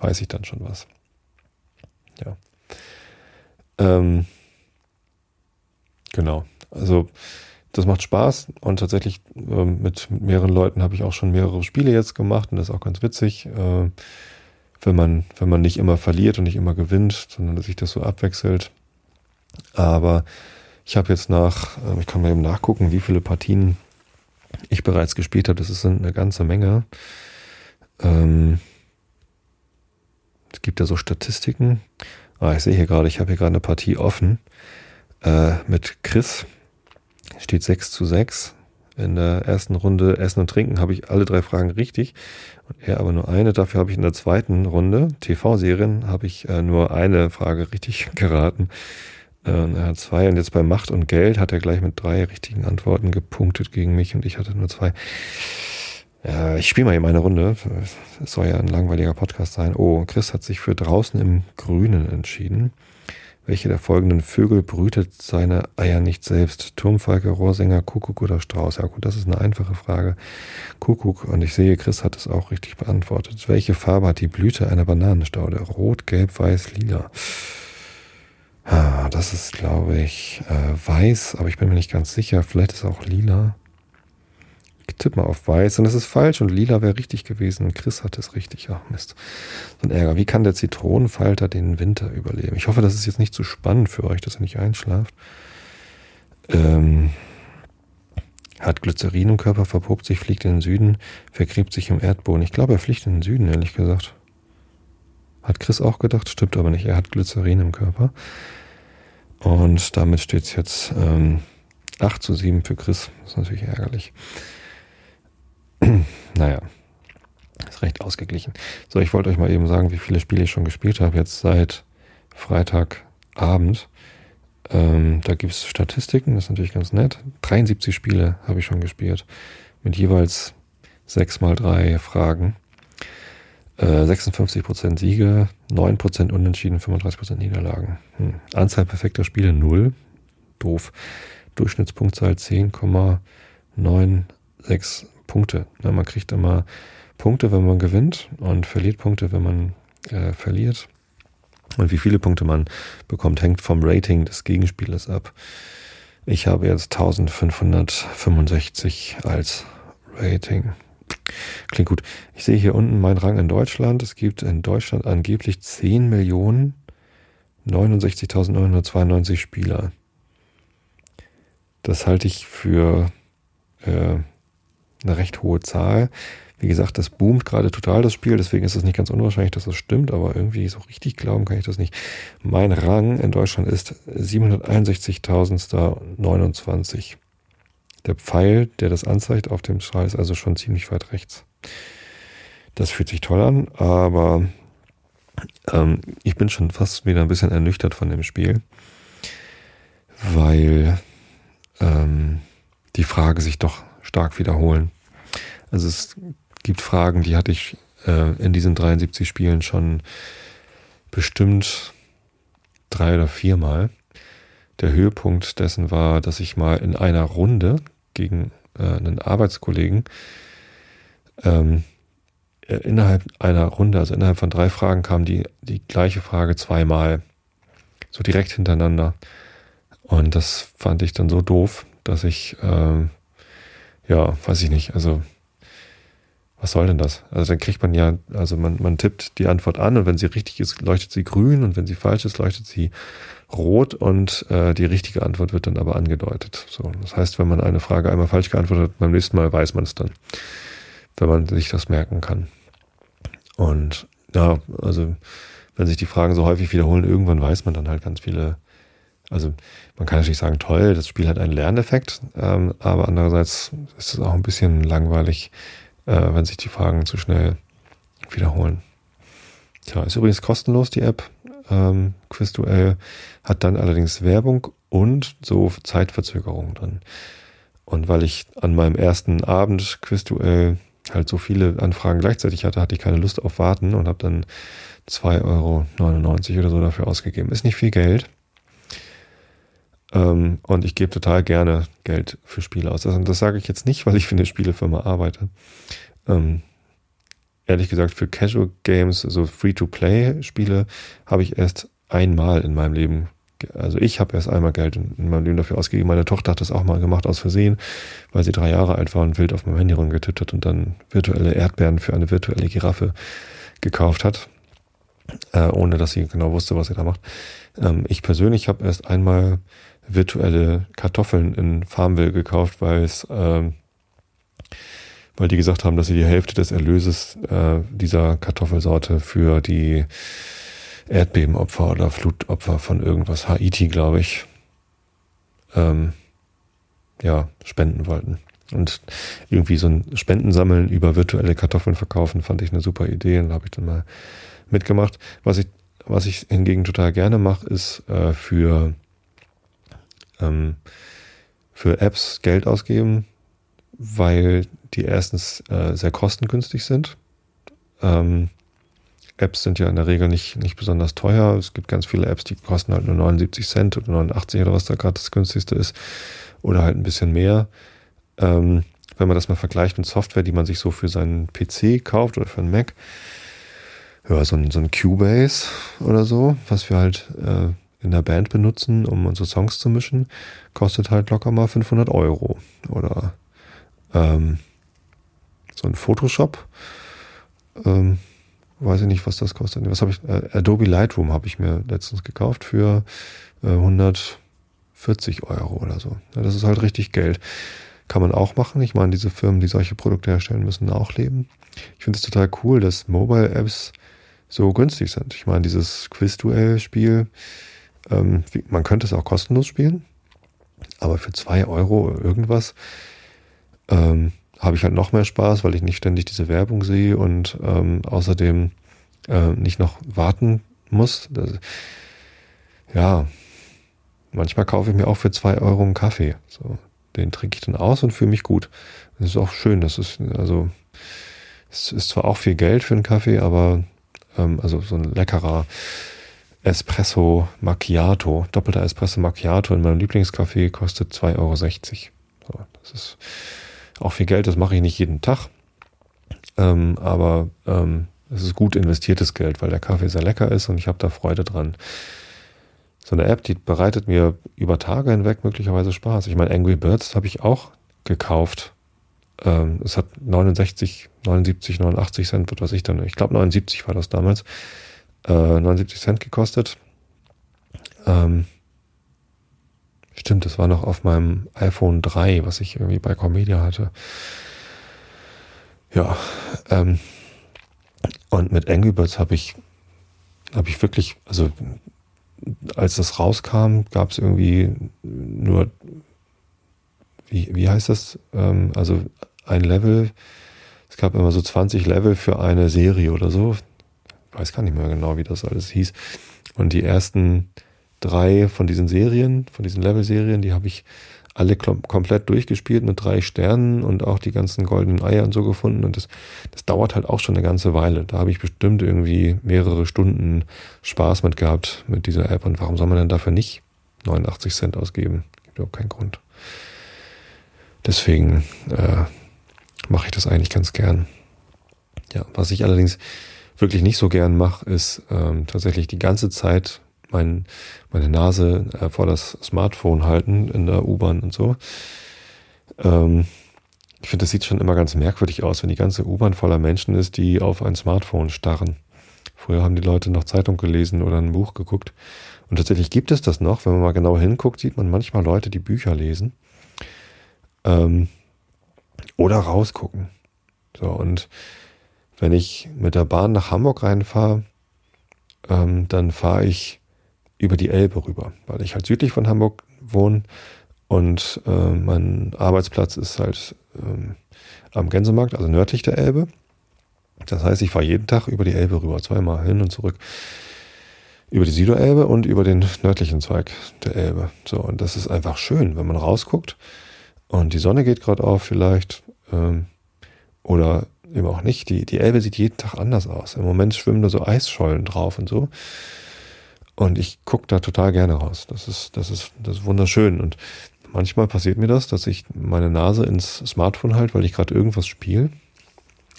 weiß ich dann schon was. Ja. Ähm, genau. Also das macht Spaß und tatsächlich äh, mit, mit, mehreren Leuten habe ich auch schon mehrere Spiele jetzt gemacht und das ist auch ganz witzig, äh, wenn man wenn man nicht immer verliert und nicht immer gewinnt, sondern dass sich das so abwechselt. Aber ich habe jetzt nach, äh, ich kann mal eben nachgucken, wie viele Partien ich bereits gespielt habe. Das ist eine ganze Menge. Ähm, es gibt ja so Statistiken. Ah, ich sehe hier gerade, ich habe hier gerade eine Partie offen äh, mit Chris steht 6 zu 6. In der ersten Runde Essen und Trinken habe ich alle drei Fragen richtig und er aber nur eine. Dafür habe ich in der zweiten Runde TV-Serien habe ich äh, nur eine Frage richtig geraten. Äh, er hat zwei und jetzt bei Macht und Geld hat er gleich mit drei richtigen Antworten gepunktet gegen mich und ich hatte nur zwei. Ja, ich spiele mal eben eine Runde. Es soll ja ein langweiliger Podcast sein. Oh, Chris hat sich für draußen im Grünen entschieden. Welche der folgenden Vögel brütet seine Eier nicht selbst? Turmfalke, Rohrsänger, Kuckuck oder Strauß? Ja gut, das ist eine einfache Frage. Kuckuck. Und ich sehe, Chris hat es auch richtig beantwortet. Welche Farbe hat die Blüte einer Bananenstaude? Rot, gelb, weiß, lila. Ah, das ist, glaube ich, äh, weiß, aber ich bin mir nicht ganz sicher. Vielleicht ist auch lila. Tippe mal auf weiß und es ist falsch und lila wäre richtig gewesen. Chris hat es richtig. Ach Mist. So ein Ärger. Wie kann der Zitronenfalter den Winter überleben? Ich hoffe, das ist jetzt nicht zu spannend für euch, dass ihr nicht einschlaft. Ähm, hat Glycerin im Körper, verprobt sich, fliegt in den Süden, vergräbt sich im Erdboden. Ich glaube, er fliegt in den Süden, ehrlich gesagt. Hat Chris auch gedacht, stimmt aber nicht. Er hat Glycerin im Körper. Und damit steht es jetzt ähm, 8 zu 7 für Chris. Das ist natürlich ärgerlich. naja, ist recht ausgeglichen. So, ich wollte euch mal eben sagen, wie viele Spiele ich schon gespielt habe. Jetzt seit Freitagabend. Ähm, da gibt es Statistiken, das ist natürlich ganz nett. 73 Spiele habe ich schon gespielt. Mit jeweils 6 mal 3 Fragen. Äh, 56% Siege, 9% Unentschieden, 35% Niederlagen. Hm. Anzahl perfekter Spiele 0. Doof. Durchschnittspunktzahl 10,96 Punkte. Ja, man kriegt immer Punkte, wenn man gewinnt und verliert Punkte, wenn man äh, verliert. Und wie viele Punkte man bekommt, hängt vom Rating des Gegenspielers ab. Ich habe jetzt 1565 als Rating. Klingt gut. Ich sehe hier unten meinen Rang in Deutschland. Es gibt in Deutschland angeblich 10 Millionen 69.992 Spieler. Das halte ich für äh, eine recht hohe Zahl. Wie gesagt, das boomt gerade total das Spiel, deswegen ist es nicht ganz unwahrscheinlich, dass das stimmt, aber irgendwie so richtig glauben kann ich das nicht. Mein Rang in Deutschland ist 761.029. Der Pfeil, der das anzeigt auf dem Schal, ist also schon ziemlich weit rechts. Das fühlt sich toll an, aber ähm, ich bin schon fast wieder ein bisschen ernüchtert von dem Spiel, weil ähm, die Fragen sich doch stark wiederholen. Also es gibt Fragen, die hatte ich äh, in diesen 73 Spielen schon bestimmt drei oder viermal. Der Höhepunkt dessen war, dass ich mal in einer Runde gegen äh, einen Arbeitskollegen ähm, äh, innerhalb einer Runde, also innerhalb von drei Fragen, kam die, die gleiche Frage zweimal. So direkt hintereinander. Und das fand ich dann so doof, dass ich, ähm, ja, weiß ich nicht, also was soll denn das? Also dann kriegt man ja, also man, man tippt die Antwort an und wenn sie richtig ist, leuchtet sie grün und wenn sie falsch ist, leuchtet sie rot und äh, die richtige Antwort wird dann aber angedeutet. So, das heißt, wenn man eine Frage einmal falsch geantwortet hat, beim nächsten Mal weiß man es dann, wenn man sich das merken kann. Und ja, also wenn sich die Fragen so häufig wiederholen, irgendwann weiß man dann halt ganz viele. Also man kann natürlich sagen, toll, das Spiel hat einen Lerneffekt, ähm, aber andererseits ist es auch ein bisschen langweilig, äh, wenn sich die Fragen zu schnell wiederholen. Tja, ist übrigens kostenlos, die App. Ähm, Quizduell hat dann allerdings Werbung und so Zeitverzögerung drin. Und weil ich an meinem ersten Abend Quizduell halt so viele Anfragen gleichzeitig hatte, hatte ich keine Lust auf Warten und habe dann 2,99 Euro oder so dafür ausgegeben. Ist nicht viel Geld. Ähm, und ich gebe total gerne Geld für Spiele aus. Also, das sage ich jetzt nicht, weil ich für eine Spielefirma arbeite. Ähm, ehrlich gesagt, für Casual Games, so Free-to-Play-Spiele, habe ich erst einmal in meinem Leben also ich habe erst einmal Geld in, in, meinem Leben dafür ausgegeben. Meine Tochter hat das auch mal gemacht aus Versehen, weil sie drei Jahre alt war und wild auf meinem Handy rumgetippt hat und dann virtuelle Erdbeeren für eine virtuelle Giraffe gekauft hat, äh, ohne dass sie genau wusste, was sie da macht. Ähm, ich persönlich habe erst einmal virtuelle Kartoffeln in Farmville gekauft, weil es ähm, weil die gesagt haben, dass sie die Hälfte des Erlöses äh, dieser Kartoffelsorte für die Erdbebenopfer oder Flutopfer von irgendwas, Haiti, glaube ich, ähm, ja, spenden wollten. Und irgendwie so ein Spendensammeln über virtuelle Kartoffeln verkaufen, fand ich eine super Idee und habe ich dann mal mitgemacht. Was ich, was ich hingegen total gerne mache, ist äh, für, ähm, für Apps Geld ausgeben, weil die erstens äh, sehr kostengünstig sind. Ähm, Apps sind ja in der Regel nicht, nicht besonders teuer. Es gibt ganz viele Apps, die kosten halt nur 79 Cent oder 89 oder was da gerade das günstigste ist. Oder halt ein bisschen mehr. Ähm, wenn man das mal vergleicht mit Software, die man sich so für seinen PC kauft oder für einen Mac, ja, so ein, so ein Cubase oder so, was wir halt äh, in der Band benutzen, um unsere Songs zu mischen, kostet halt locker mal 500 Euro. Oder ähm, so ein Photoshop, ähm, weiß ich nicht, was das kostet. Was habe ich? Äh, Adobe Lightroom habe ich mir letztens gekauft für äh, 140 Euro oder so. Ja, das ist halt richtig Geld. Kann man auch machen. Ich meine, diese Firmen, die solche Produkte herstellen, müssen auch leben. Ich finde es total cool, dass Mobile Apps so günstig sind. Ich meine, dieses Quiz-Duell-Spiel, ähm, man könnte es auch kostenlos spielen, aber für zwei Euro irgendwas ähm, habe ich halt noch mehr Spaß, weil ich nicht ständig diese Werbung sehe und ähm, außerdem äh, nicht noch warten muss. Das, ja, manchmal kaufe ich mir auch für zwei Euro einen Kaffee. So, den trinke ich dann aus und fühle mich gut. Das ist auch schön. Das ist also es ist zwar auch viel Geld für einen Kaffee, aber ähm, also so ein leckerer Espresso Macchiato, doppelter Espresso Macchiato in meinem Lieblingscafé kostet 2,60 Euro. Das ist auch viel Geld, das mache ich nicht jeden Tag. Ähm, aber ähm, es ist gut investiertes Geld, weil der Kaffee sehr lecker ist und ich habe da Freude dran. So eine App, die bereitet mir über Tage hinweg möglicherweise Spaß. Ich meine, Angry Birds habe ich auch gekauft. Ähm, es hat 69, 79, 89 Cent, was weiß ich dann. Ich glaube 79 war das damals. Äh, 79 Cent gekostet. Ähm, Stimmt, das war noch auf meinem iPhone 3, was ich irgendwie bei Comedia hatte. Ja, ähm, und mit Angry Birds habe ich, habe ich wirklich, also als das rauskam, gab es irgendwie nur, wie, wie heißt das? Ähm, also ein Level, es gab immer so 20 Level für eine Serie oder so. Weiß gar nicht mehr genau, wie das alles hieß. Und die ersten drei von diesen Serien, von diesen Level-Serien, die habe ich alle komplett durchgespielt mit drei Sternen und auch die ganzen goldenen Eier und so gefunden. Und das, das dauert halt auch schon eine ganze Weile. Da habe ich bestimmt irgendwie mehrere Stunden Spaß mit gehabt mit dieser App. Und warum soll man denn dafür nicht 89 Cent ausgeben? Gibt überhaupt keinen Grund. Deswegen äh, mache ich das eigentlich ganz gern. Ja, was ich allerdings wirklich nicht so gern mache, ist ähm, tatsächlich die ganze Zeit mein, meine Nase äh, vor das Smartphone halten in der U-Bahn und so. Ähm, ich finde, das sieht schon immer ganz merkwürdig aus, wenn die ganze U-Bahn voller Menschen ist, die auf ein Smartphone starren. Früher haben die Leute noch Zeitung gelesen oder ein Buch geguckt. Und tatsächlich gibt es das noch. Wenn man mal genau hinguckt, sieht man manchmal Leute, die Bücher lesen. Ähm, oder rausgucken. So, und wenn ich mit der Bahn nach Hamburg reinfahre, ähm, dann fahre ich über die Elbe rüber, weil ich halt südlich von Hamburg wohne und äh, mein Arbeitsplatz ist halt ähm, am Gänsemarkt, also nördlich der Elbe. Das heißt, ich fahre jeden Tag über die Elbe rüber, zweimal hin und zurück. Über die Süderelbe und über den nördlichen Zweig der Elbe. So, und das ist einfach schön, wenn man rausguckt und die Sonne geht gerade auf vielleicht ähm, oder eben auch nicht. Die, die Elbe sieht jeden Tag anders aus. Im Moment schwimmen da so Eisschollen drauf und so. Und ich gucke da total gerne raus. Das ist, das ist, das ist wunderschön. Und manchmal passiert mir das, dass ich meine Nase ins Smartphone halte, weil ich gerade irgendwas spiele.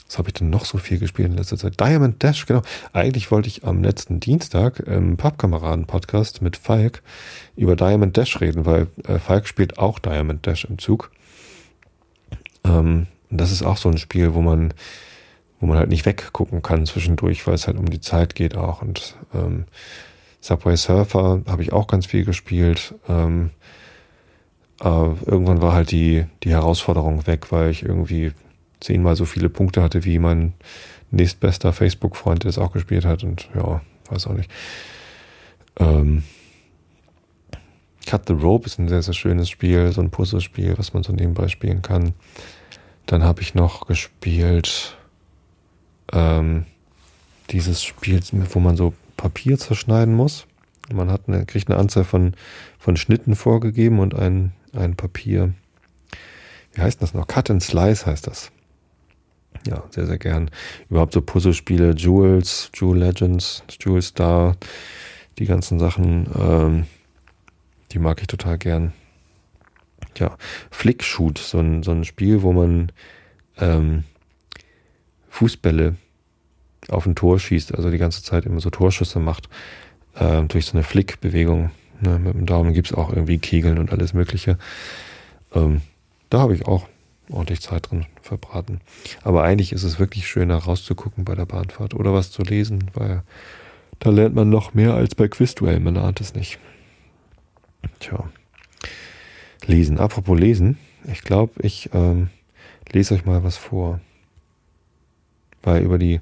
Was habe ich denn noch so viel gespielt in letzter Zeit? Diamond Dash, genau. Eigentlich wollte ich am letzten Dienstag im Pappkameraden-Podcast mit Falk über Diamond Dash reden, weil äh, Falk spielt auch Diamond Dash im Zug. Ähm, und das ist auch so ein Spiel, wo man, wo man halt nicht weggucken kann zwischendurch, weil es halt um die Zeit geht auch. Und ähm, Subway Surfer habe ich auch ganz viel gespielt. Ähm, äh, irgendwann war halt die, die Herausforderung weg, weil ich irgendwie zehnmal so viele Punkte hatte wie mein nächstbester Facebook-Freund, der es auch gespielt hat. Und ja, weiß auch nicht. Ähm, Cut the Rope ist ein sehr, sehr schönes Spiel, so ein Puzzlespiel, was man so nebenbei spielen kann. Dann habe ich noch gespielt ähm, dieses Spiel, wo man so Papier zerschneiden muss. Man hat eine, kriegt eine Anzahl von, von Schnitten vorgegeben und ein, ein Papier. Wie heißt das noch? Cut and Slice heißt das. Ja, sehr, sehr gern. Überhaupt so Puzzlespiele, Jewels, Jewel Legends, Jewel Star, die ganzen Sachen, ähm, die mag ich total gern. Ja, Flickshoot, so ein, so ein Spiel, wo man ähm, Fußbälle auf ein Tor schießt, also die ganze Zeit immer so Torschüsse macht, äh, durch so eine Flickbewegung. Ne? Mit dem Daumen gibt es auch irgendwie Kegeln und alles Mögliche. Ähm, da habe ich auch ordentlich Zeit drin verbraten. Aber eigentlich ist es wirklich schöner rauszugucken bei der Bahnfahrt oder was zu lesen, weil da lernt man noch mehr als bei Quizduell, man ahnt es nicht. Tja. Lesen. Apropos lesen, ich glaube, ich ähm, lese euch mal was vor weil über die,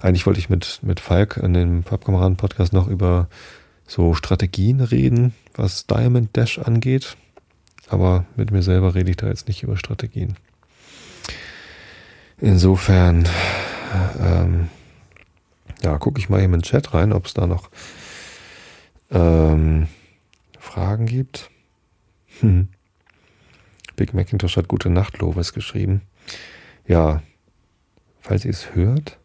eigentlich wollte ich mit, mit Falk in dem Pappkameraden-Podcast noch über so Strategien reden, was Diamond Dash angeht. Aber mit mir selber rede ich da jetzt nicht über Strategien. Insofern, ähm, ja, gucke ich mal eben in den Chat rein, ob es da noch ähm, Fragen gibt. Hm. Big Macintosh hat gute Nacht, Lovis geschrieben. Ja, falls ihr es hört,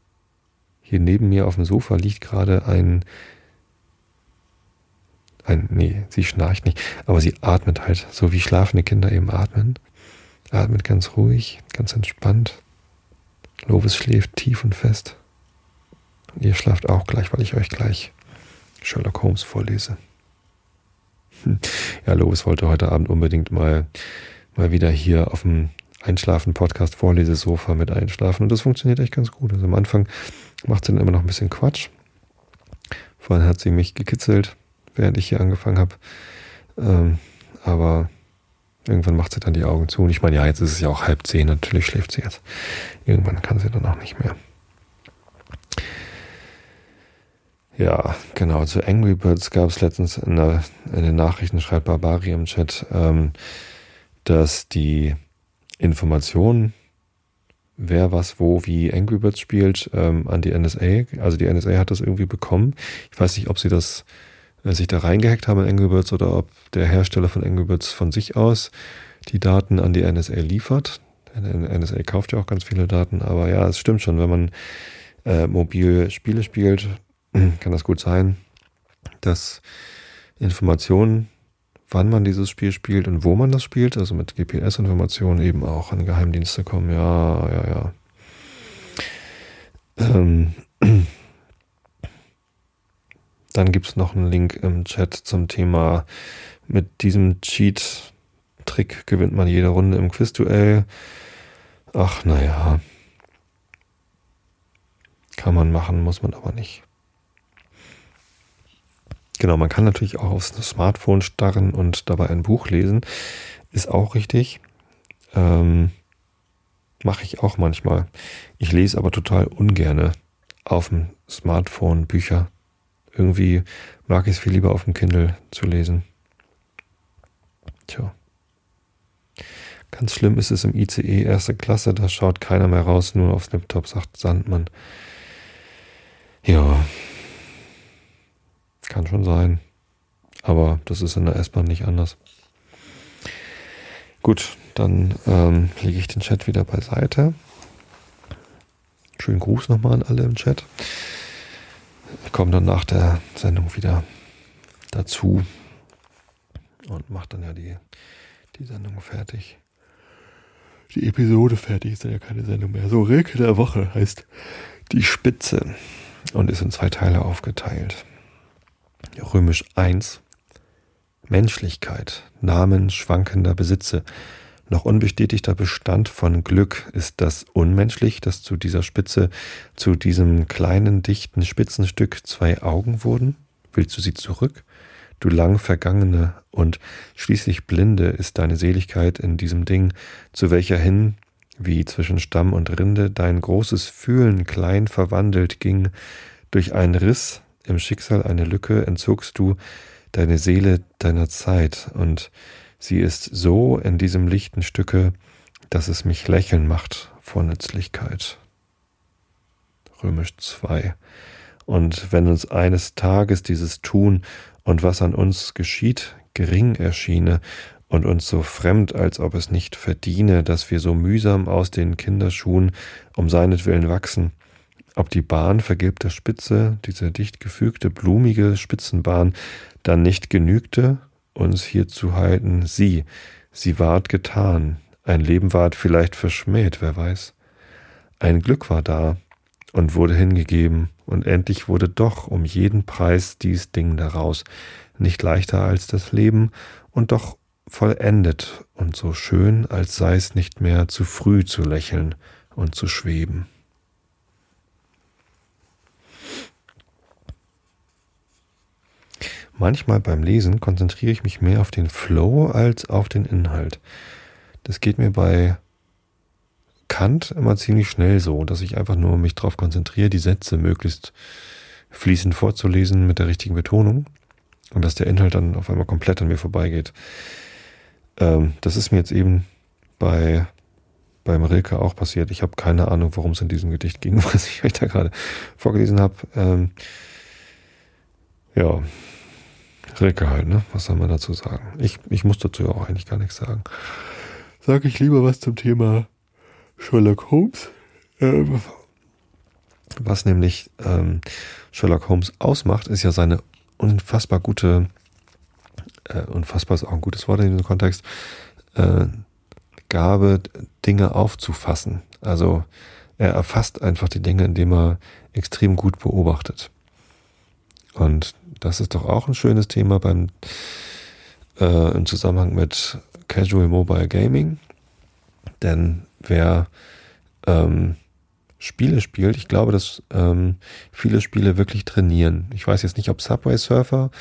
hier neben mir auf dem Sofa liegt gerade ein, ein, nee, sie schnarcht nicht, aber sie atmet halt, so wie schlafende Kinder eben atmen. Atmet ganz ruhig, ganz entspannt. Lovis schläft tief und fest. Und ihr schlaft auch gleich, weil ich euch gleich Sherlock Holmes vorlese. Hm. Ja, Lovis wollte heute Abend unbedingt mal, mal wieder hier auf dem Einschlafen-Podcast, Vorlesesofa mit Einschlafen. Und das funktioniert echt ganz gut. Also am Anfang macht sie dann immer noch ein bisschen Quatsch. Vorhin hat sie mich gekitzelt, während ich hier angefangen habe. Ähm, aber Irgendwann macht sie dann die Augen zu. Und ich meine, ja, jetzt ist es ja auch halb zehn, natürlich schläft sie jetzt. Irgendwann kann sie dann auch nicht mehr. Ja, genau. Zu Angry Birds gab es letztens in, der, in, den Nachrichten, schreibt Barbari im Chat, ähm, dass die Informationen, wer was wo wie Angry Birds spielt, ähm, an die NSA, also die NSA hat das irgendwie bekommen. Ich weiß nicht, ob sie das äh, sich da reingehackt haben in Angry Birds oder ob der Hersteller von Angry Birds von sich aus die Daten an die NSA liefert. Die NSA kauft ja auch ganz viele Daten, aber ja, es stimmt schon, wenn man äh, mobil Spiele spielt, kann das gut sein, dass Informationen, wann man dieses Spiel spielt und wo man das spielt, also mit GPS-Informationen eben auch an Geheimdienste kommen. Ja, ja, ja. Ähm, dann gibt es noch einen Link im Chat zum Thema, mit diesem Cheat-Trick gewinnt man jede Runde im Quizduell. Ach, naja. Kann man machen, muss man aber nicht. Genau, man kann natürlich auch aufs Smartphone starren und dabei ein Buch lesen. Ist auch richtig. Ähm, Mache ich auch manchmal. Ich lese aber total ungerne auf dem Smartphone Bücher. Irgendwie mag ich es viel lieber auf dem Kindle zu lesen. Tja. Ganz schlimm ist es im ICE erste Klasse, da schaut keiner mehr raus, nur aufs Laptop, sagt Sandmann. Ja, kann schon sein. Aber das ist in der S-Bahn nicht anders. Gut, dann ähm, lege ich den Chat wieder beiseite. Schönen Gruß nochmal an alle im Chat. Ich komme dann nach der Sendung wieder dazu und mache dann ja die, die Sendung fertig. Die Episode fertig ist dann ja keine Sendung mehr. So, Rilke der Woche heißt Die Spitze und ist in zwei Teile aufgeteilt. Römisch 1 Menschlichkeit, Namen schwankender Besitze, noch unbestätigter Bestand von Glück ist das unmenschlich, dass zu dieser Spitze, zu diesem kleinen, dichten Spitzenstück zwei Augen wurden? Willst du sie zurück? Du lang Vergangene und schließlich Blinde ist deine Seligkeit in diesem Ding, zu welcher hin, wie zwischen Stamm und Rinde, dein großes Fühlen klein verwandelt ging, durch einen Riss im Schicksal eine Lücke entzogst du deine Seele deiner Zeit und sie ist so in diesem lichten Stücke, dass es mich lächeln macht vor Nützlichkeit. Römisch 2. Und wenn uns eines Tages dieses Tun und was an uns geschieht, gering erschiene und uns so fremd, als ob es nicht verdiene, dass wir so mühsam aus den Kinderschuhen um seinetwillen wachsen, ob die Bahn vergilbter Spitze, diese dicht gefügte, blumige Spitzenbahn, dann nicht genügte, uns hier zu halten, sie, sie ward getan, ein Leben ward vielleicht verschmäht, wer weiß. Ein Glück war da und wurde hingegeben, und endlich wurde doch um jeden Preis dies Ding daraus, nicht leichter als das Leben und doch vollendet. Und so schön, als sei es nicht mehr zu früh zu lächeln und zu schweben. Manchmal beim Lesen konzentriere ich mich mehr auf den Flow als auf den Inhalt. Das geht mir bei Kant immer ziemlich schnell so, dass ich einfach nur mich darauf konzentriere, die Sätze möglichst fließend vorzulesen mit der richtigen Betonung und dass der Inhalt dann auf einmal komplett an mir vorbeigeht. Ähm, das ist mir jetzt eben bei beim Rilke auch passiert. Ich habe keine Ahnung, worum es in diesem Gedicht ging, was ich euch da gerade vorgelesen habe. Ähm, ja, Rilke halt, ne? Was soll man dazu sagen? Ich, ich muss dazu auch eigentlich gar nichts sagen. Sage ich lieber was zum Thema Sherlock Holmes. Ähm, was nämlich ähm, Sherlock Holmes ausmacht, ist ja seine unfassbar gute, äh, unfassbar ist auch ein gutes Wort in diesem Kontext, äh, Gabe, Dinge aufzufassen. Also er erfasst einfach die Dinge, indem er extrem gut beobachtet. Und das ist doch auch ein schönes Thema beim, äh, im Zusammenhang mit Casual Mobile Gaming. Denn wer ähm, Spiele spielt, ich glaube, dass ähm, viele Spiele wirklich trainieren. Ich weiß jetzt nicht, ob Subway Surfer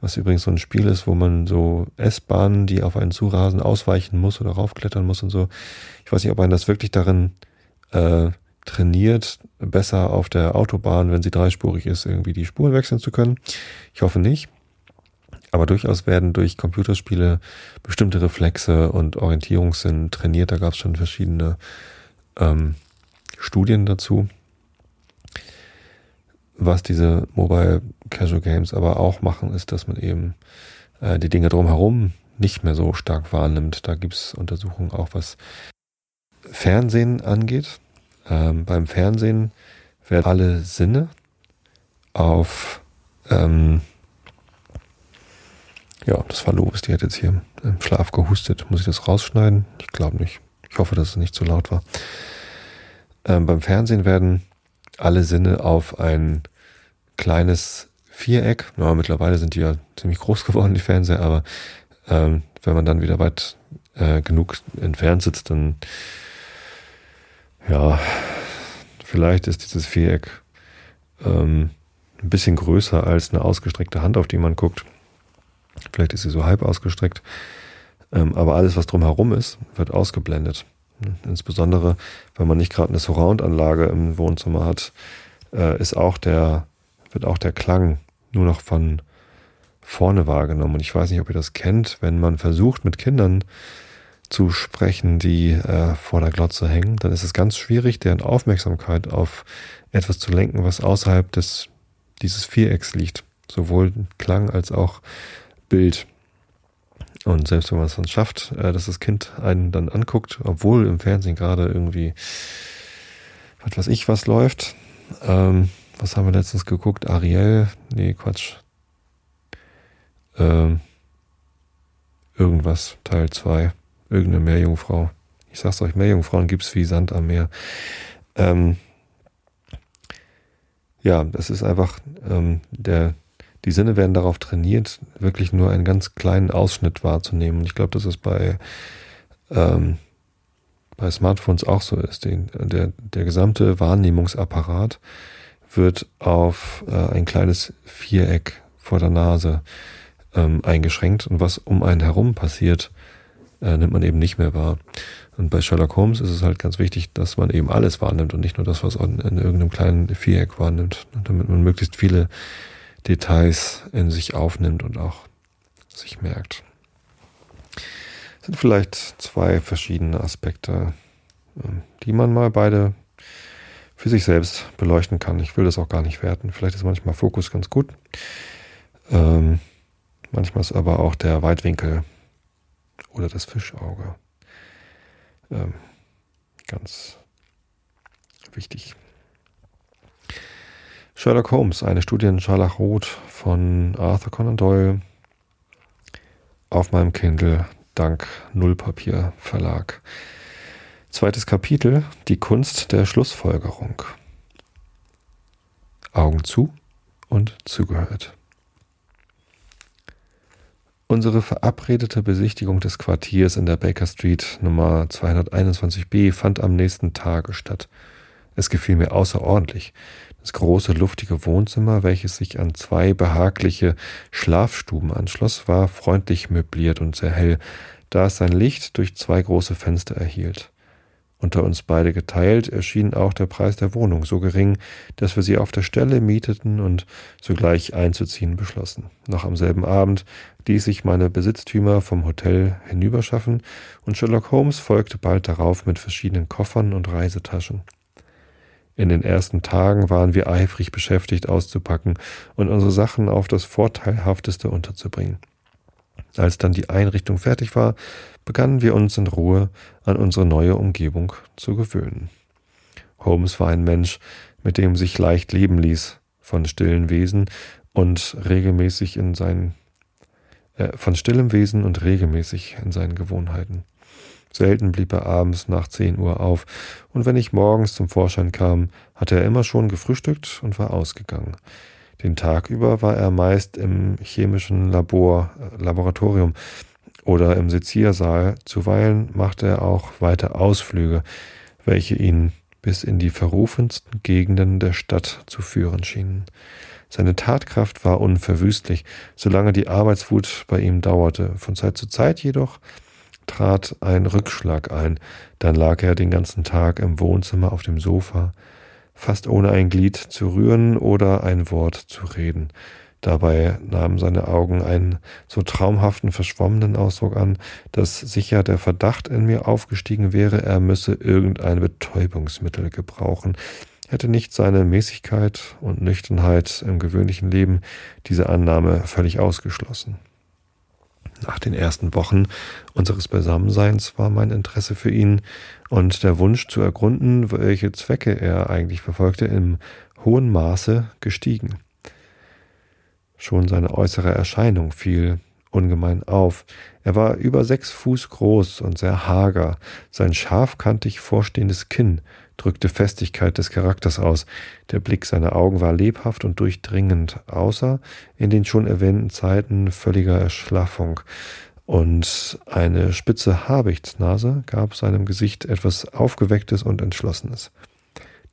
was übrigens so ein Spiel ist, wo man so S-Bahnen, die auf einen zurasen, ausweichen muss oder raufklettern muss und so. Ich weiß nicht, ob man das wirklich darin äh, trainiert, besser auf der Autobahn, wenn sie dreispurig ist, irgendwie die Spuren wechseln zu können. Ich hoffe nicht. Aber durchaus werden durch Computerspiele bestimmte Reflexe und Orientierungssinn trainiert. Da gab es schon verschiedene ähm, Studien dazu. Was diese Mobile Casual Games aber auch machen, ist, dass man eben äh, die Dinge drumherum nicht mehr so stark wahrnimmt. Da gibt es Untersuchungen auch, was Fernsehen angeht. Ähm, beim Fernsehen werden alle Sinne auf ähm, ja, das war Lobes, die hat jetzt hier im Schlaf gehustet. Muss ich das rausschneiden? Ich glaube nicht. Ich hoffe, dass es nicht zu laut war. Ähm, beim Fernsehen werden alle Sinne auf ein kleines Viereck. Ja, mittlerweile sind die ja ziemlich groß geworden, die Fernseher, aber ähm, wenn man dann wieder weit äh, genug entfernt sitzt, dann ja, vielleicht ist dieses Viereck ähm, ein bisschen größer als eine ausgestreckte Hand, auf die man guckt. Vielleicht ist sie so halb ausgestreckt. Ähm, aber alles, was drumherum ist, wird ausgeblendet. Insbesondere, wenn man nicht gerade eine Surround-Anlage im Wohnzimmer hat, äh, ist auch der, wird auch der Klang nur noch von vorne wahrgenommen. Und ich weiß nicht, ob ihr das kennt, wenn man versucht, mit Kindern zu sprechen, die äh, vor der Glotze hängen, dann ist es ganz schwierig, deren Aufmerksamkeit auf etwas zu lenken, was außerhalb des, dieses Vierecks liegt. Sowohl Klang als auch Bild. Und selbst wenn man es dann schafft, äh, dass das Kind einen dann anguckt, obwohl im Fernsehen gerade irgendwie, was weiß ich, was läuft. Ähm, was haben wir letztens geguckt? Ariel? Nee, Quatsch. Ähm, irgendwas, Teil 2. Irgendeine Meerjungfrau. Ich sag's euch, Meerjungfrauen gibt's wie Sand am Meer. Ähm, ja, das ist einfach ähm, der die Sinne werden darauf trainiert, wirklich nur einen ganz kleinen Ausschnitt wahrzunehmen. Und ich glaube, dass es bei, ähm, bei Smartphones auch so ist. Den, der, der gesamte Wahrnehmungsapparat wird auf äh, ein kleines Viereck vor der Nase ähm, eingeschränkt und was um einen herum passiert, äh, nimmt man eben nicht mehr wahr. Und bei Sherlock Holmes ist es halt ganz wichtig, dass man eben alles wahrnimmt und nicht nur das, was in, in irgendeinem kleinen Viereck wahrnimmt, damit man möglichst viele Details in sich aufnimmt und auch sich merkt. Das sind vielleicht zwei verschiedene Aspekte, ähm, die man mal beide für sich selbst beleuchten kann. Ich will das auch gar nicht werten. Vielleicht ist manchmal Fokus ganz gut. Ähm, manchmal ist aber auch der Weitwinkel oder das Fischauge ähm, ganz wichtig. Sherlock Holmes, eine Studie in Scharlachrot von Arthur Conan Doyle auf meinem Kindle dank Nullpapier Verlag. Zweites Kapitel, die Kunst der Schlussfolgerung. Augen zu und zugehört. Unsere verabredete Besichtigung des Quartiers in der Baker Street Nummer 221b fand am nächsten Tage statt. Es gefiel mir außerordentlich. Das große, luftige Wohnzimmer, welches sich an zwei behagliche Schlafstuben anschloss, war freundlich möbliert und sehr hell, da es sein Licht durch zwei große Fenster erhielt. Unter uns beide geteilt erschien auch der Preis der Wohnung so gering, dass wir sie auf der Stelle mieteten und sogleich einzuziehen beschlossen. Noch am selben Abend ließ ich meine Besitztümer vom Hotel hinüberschaffen und Sherlock Holmes folgte bald darauf mit verschiedenen Koffern und Reisetaschen. In den ersten Tagen waren wir eifrig beschäftigt auszupacken und unsere Sachen auf das Vorteilhafteste unterzubringen. Als dann die Einrichtung fertig war, begannen wir uns in Ruhe an unsere neue Umgebung zu gewöhnen. Holmes war ein Mensch, mit dem sich leicht leben ließ, von stillen Wesen und regelmäßig in seinen äh, von stillem Wesen und regelmäßig in seinen Gewohnheiten. Selten blieb er abends nach zehn Uhr auf, und wenn ich morgens zum Vorschein kam, hatte er immer schon gefrühstückt und war ausgegangen. Den Tag über war er meist im chemischen Labor, äh, Laboratorium oder im Seziersaal. Zuweilen machte er auch weite Ausflüge, welche ihn bis in die verrufensten Gegenden der Stadt zu führen schienen. Seine Tatkraft war unverwüstlich, solange die Arbeitswut bei ihm dauerte. Von Zeit zu Zeit jedoch trat ein Rückschlag ein. Dann lag er den ganzen Tag im Wohnzimmer auf dem Sofa, fast ohne ein Glied zu rühren oder ein Wort zu reden. Dabei nahmen seine Augen einen so traumhaften, verschwommenen Ausdruck an, dass sicher der Verdacht in mir aufgestiegen wäre, er müsse irgendein Betäubungsmittel gebrauchen. Hätte nicht seine Mäßigkeit und Nüchternheit im gewöhnlichen Leben diese Annahme völlig ausgeschlossen. Nach den ersten Wochen unseres Beisammenseins war mein Interesse für ihn und der Wunsch zu ergründen, welche Zwecke er eigentlich verfolgte, im hohen Maße gestiegen. Schon seine äußere Erscheinung fiel ungemein auf. Er war über sechs Fuß groß und sehr hager. Sein scharfkantig vorstehendes Kinn drückte Festigkeit des Charakters aus. Der Blick seiner Augen war lebhaft und durchdringend, außer in den schon erwähnten Zeiten völliger Erschlaffung. Und eine spitze Habichtsnase gab seinem Gesicht etwas Aufgewecktes und Entschlossenes.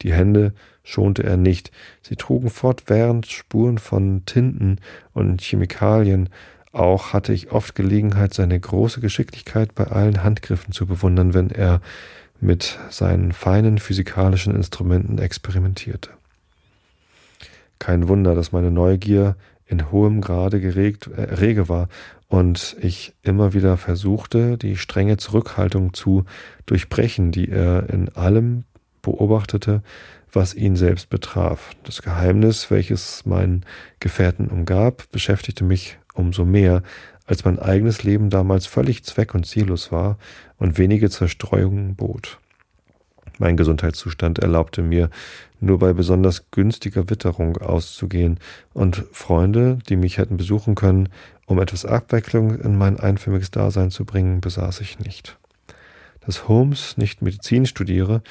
Die Hände schonte er nicht. Sie trugen fortwährend Spuren von Tinten und Chemikalien. Auch hatte ich oft Gelegenheit, seine große Geschicklichkeit bei allen Handgriffen zu bewundern, wenn er mit seinen feinen physikalischen Instrumenten experimentierte. Kein Wunder, dass meine Neugier in hohem Grade geregt, äh, rege war und ich immer wieder versuchte, die strenge Zurückhaltung zu durchbrechen, die er in allem beobachtete, was ihn selbst betraf. Das Geheimnis, welches meinen Gefährten umgab, beschäftigte mich umso mehr, als mein eigenes Leben damals völlig zweck- und ziellos war und wenige Zerstreuungen bot. Mein Gesundheitszustand erlaubte mir, nur bei besonders günstiger Witterung auszugehen, und Freunde, die mich hätten besuchen können, um etwas Abwechslung in mein einförmiges Dasein zu bringen, besaß ich nicht. Dass Holmes nicht Medizin studiere,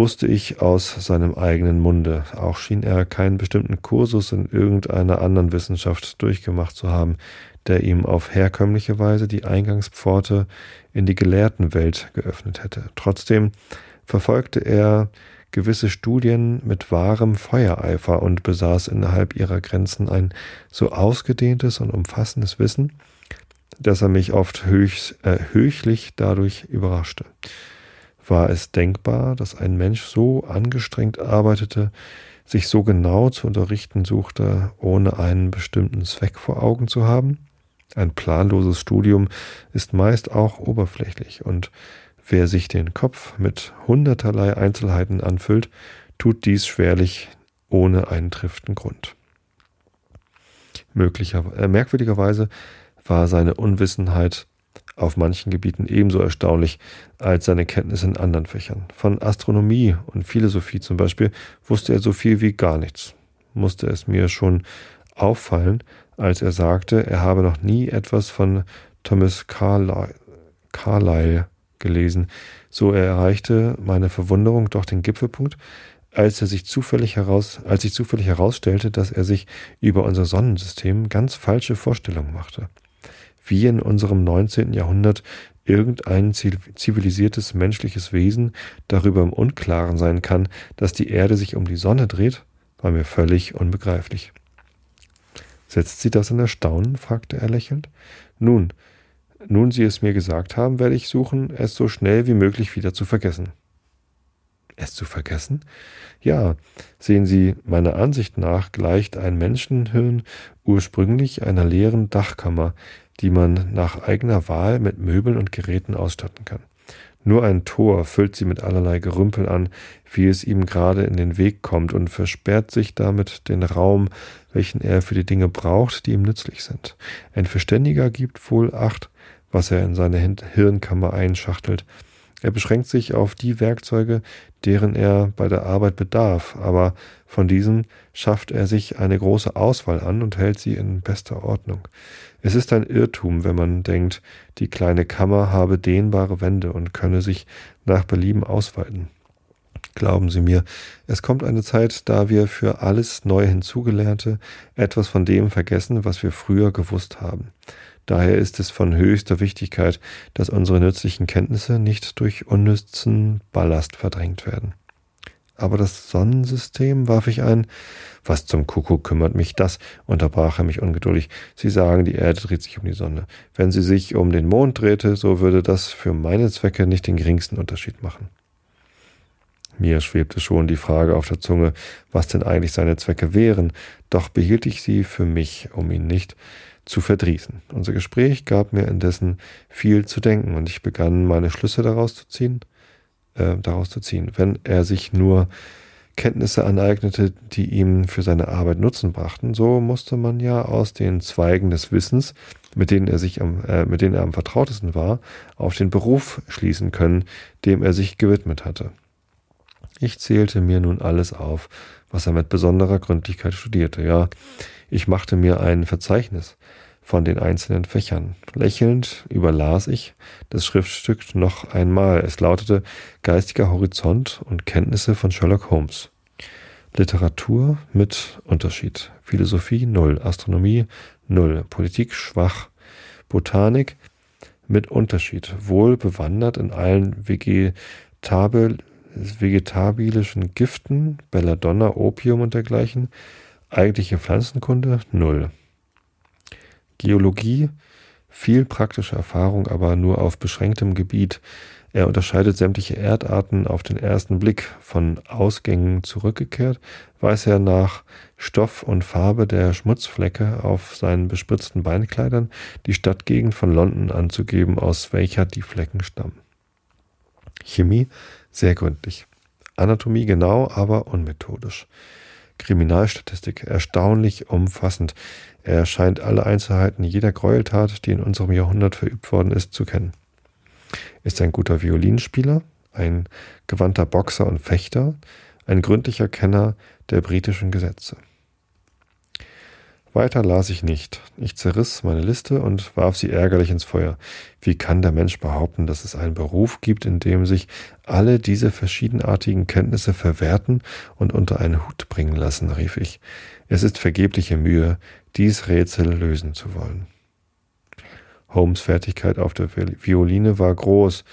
wusste ich aus seinem eigenen Munde. Auch schien er keinen bestimmten Kursus in irgendeiner anderen Wissenschaft durchgemacht zu haben, der ihm auf herkömmliche Weise die Eingangspforte in die Gelehrtenwelt geöffnet hätte. Trotzdem verfolgte er gewisse Studien mit wahrem Feuereifer und besaß innerhalb ihrer Grenzen ein so ausgedehntes und umfassendes Wissen, dass er mich oft höchst, äh, höchlich dadurch überraschte. War es denkbar, dass ein Mensch so angestrengt arbeitete, sich so genau zu unterrichten suchte, ohne einen bestimmten Zweck vor Augen zu haben? Ein planloses Studium ist meist auch oberflächlich, und wer sich den Kopf mit hunderterlei Einzelheiten anfüllt, tut dies schwerlich ohne einen triftigen Grund. Möglicher, äh, merkwürdigerweise war seine Unwissenheit auf manchen Gebieten ebenso erstaunlich als seine Kenntnisse in anderen Fächern. Von Astronomie und Philosophie zum Beispiel wusste er so viel wie gar nichts. Musste es mir schon auffallen, als er sagte, er habe noch nie etwas von Thomas Carlyle, gelesen. So erreichte meine Verwunderung doch den Gipfelpunkt, als er sich zufällig heraus, als sich zufällig herausstellte, dass er sich über unser Sonnensystem ganz falsche Vorstellungen machte wie in unserem 19. Jahrhundert irgendein zivilisiertes menschliches Wesen darüber im Unklaren sein kann, dass die Erde sich um die Sonne dreht, war mir völlig unbegreiflich. Setzt Sie das in Erstaunen? fragte er lächelnd. Nun, nun Sie es mir gesagt haben, werde ich suchen, es so schnell wie möglich wieder zu vergessen. Es zu vergessen? Ja, sehen Sie, meiner Ansicht nach gleicht ein Menschenhirn ursprünglich einer leeren Dachkammer, die man nach eigener Wahl mit Möbeln und Geräten ausstatten kann. Nur ein Tor füllt sie mit allerlei Gerümpel an, wie es ihm gerade in den Weg kommt, und versperrt sich damit den Raum, welchen er für die Dinge braucht, die ihm nützlich sind. Ein Verständiger gibt wohl Acht, was er in seine Hirnkammer einschachtelt. Er beschränkt sich auf die Werkzeuge, deren er bei der Arbeit bedarf, aber von diesen schafft er sich eine große Auswahl an und hält sie in bester Ordnung. Es ist ein Irrtum, wenn man denkt, die kleine Kammer habe dehnbare Wände und könne sich nach Belieben ausweiten. Glauben Sie mir, es kommt eine Zeit, da wir für alles neu hinzugelernte etwas von dem vergessen, was wir früher gewusst haben. Daher ist es von höchster Wichtigkeit, dass unsere nützlichen Kenntnisse nicht durch unnützen Ballast verdrängt werden. Aber das Sonnensystem, warf ich ein. Was zum Kuckuck kümmert mich das? unterbrach er mich ungeduldig. Sie sagen, die Erde dreht sich um die Sonne. Wenn sie sich um den Mond drehte, so würde das für meine Zwecke nicht den geringsten Unterschied machen. Mir schwebte schon die Frage auf der Zunge, was denn eigentlich seine Zwecke wären, doch behielt ich sie für mich, um ihn nicht zu verdrießen. Unser Gespräch gab mir indessen viel zu denken und ich begann meine Schlüsse daraus zu ziehen, äh, daraus zu ziehen. Wenn er sich nur Kenntnisse aneignete, die ihm für seine Arbeit Nutzen brachten, so musste man ja aus den Zweigen des Wissens, mit denen er sich am, äh, mit denen er am vertrautesten war, auf den Beruf schließen können, dem er sich gewidmet hatte. Ich zählte mir nun alles auf, was er mit besonderer Gründlichkeit studierte. Ja, ich machte mir ein Verzeichnis von den einzelnen Fächern. Lächelnd überlas ich das Schriftstück noch einmal. Es lautete Geistiger Horizont und Kenntnisse von Sherlock Holmes. Literatur mit Unterschied. Philosophie null. Astronomie null. Politik schwach. Botanik mit Unterschied. Wohl bewandert in allen Vegetabil vegetabilischen Giften, Belladonna, Opium und dergleichen, eigentliche Pflanzenkunde null. Geologie, viel praktische Erfahrung, aber nur auf beschränktem Gebiet. Er unterscheidet sämtliche Erdarten auf den ersten Blick. Von Ausgängen zurückgekehrt, weiß er nach Stoff und Farbe der Schmutzflecke auf seinen bespritzten Beinkleidern die Stadtgegend von London anzugeben, aus welcher die Flecken stammen. Chemie sehr gründlich. Anatomie genau, aber unmethodisch. Kriminalstatistik erstaunlich umfassend. Er scheint alle Einzelheiten jeder Gräueltat, die in unserem Jahrhundert verübt worden ist, zu kennen. Ist ein guter Violinspieler, ein gewandter Boxer und Fechter, ein gründlicher Kenner der britischen Gesetze. Weiter las ich nicht. Ich zerriss meine Liste und warf sie ärgerlich ins Feuer. Wie kann der Mensch behaupten, dass es einen Beruf gibt, in dem sich alle diese verschiedenartigen Kenntnisse verwerten und unter einen Hut bringen lassen, rief ich. Es ist vergebliche Mühe, dies Rätsel lösen zu wollen. Holmes Fertigkeit auf der Violine war groß,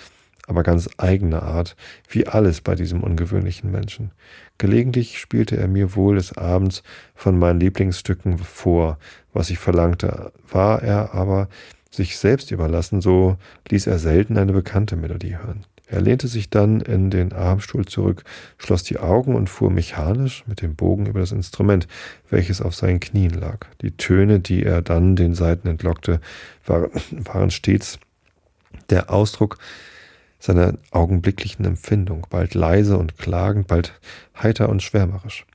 aber ganz eigener Art, wie alles bei diesem ungewöhnlichen Menschen. Gelegentlich spielte er mir wohl des Abends von meinen Lieblingsstücken vor, was ich verlangte, war er aber sich selbst überlassen, so ließ er selten eine bekannte Melodie hören. Er lehnte sich dann in den Armstuhl zurück, schloss die Augen und fuhr mechanisch mit dem Bogen über das Instrument, welches auf seinen Knien lag. Die Töne, die er dann den Saiten entlockte, waren, waren stets der Ausdruck seiner augenblicklichen Empfindung, bald leise und klagend, bald heiter und schwärmerisch.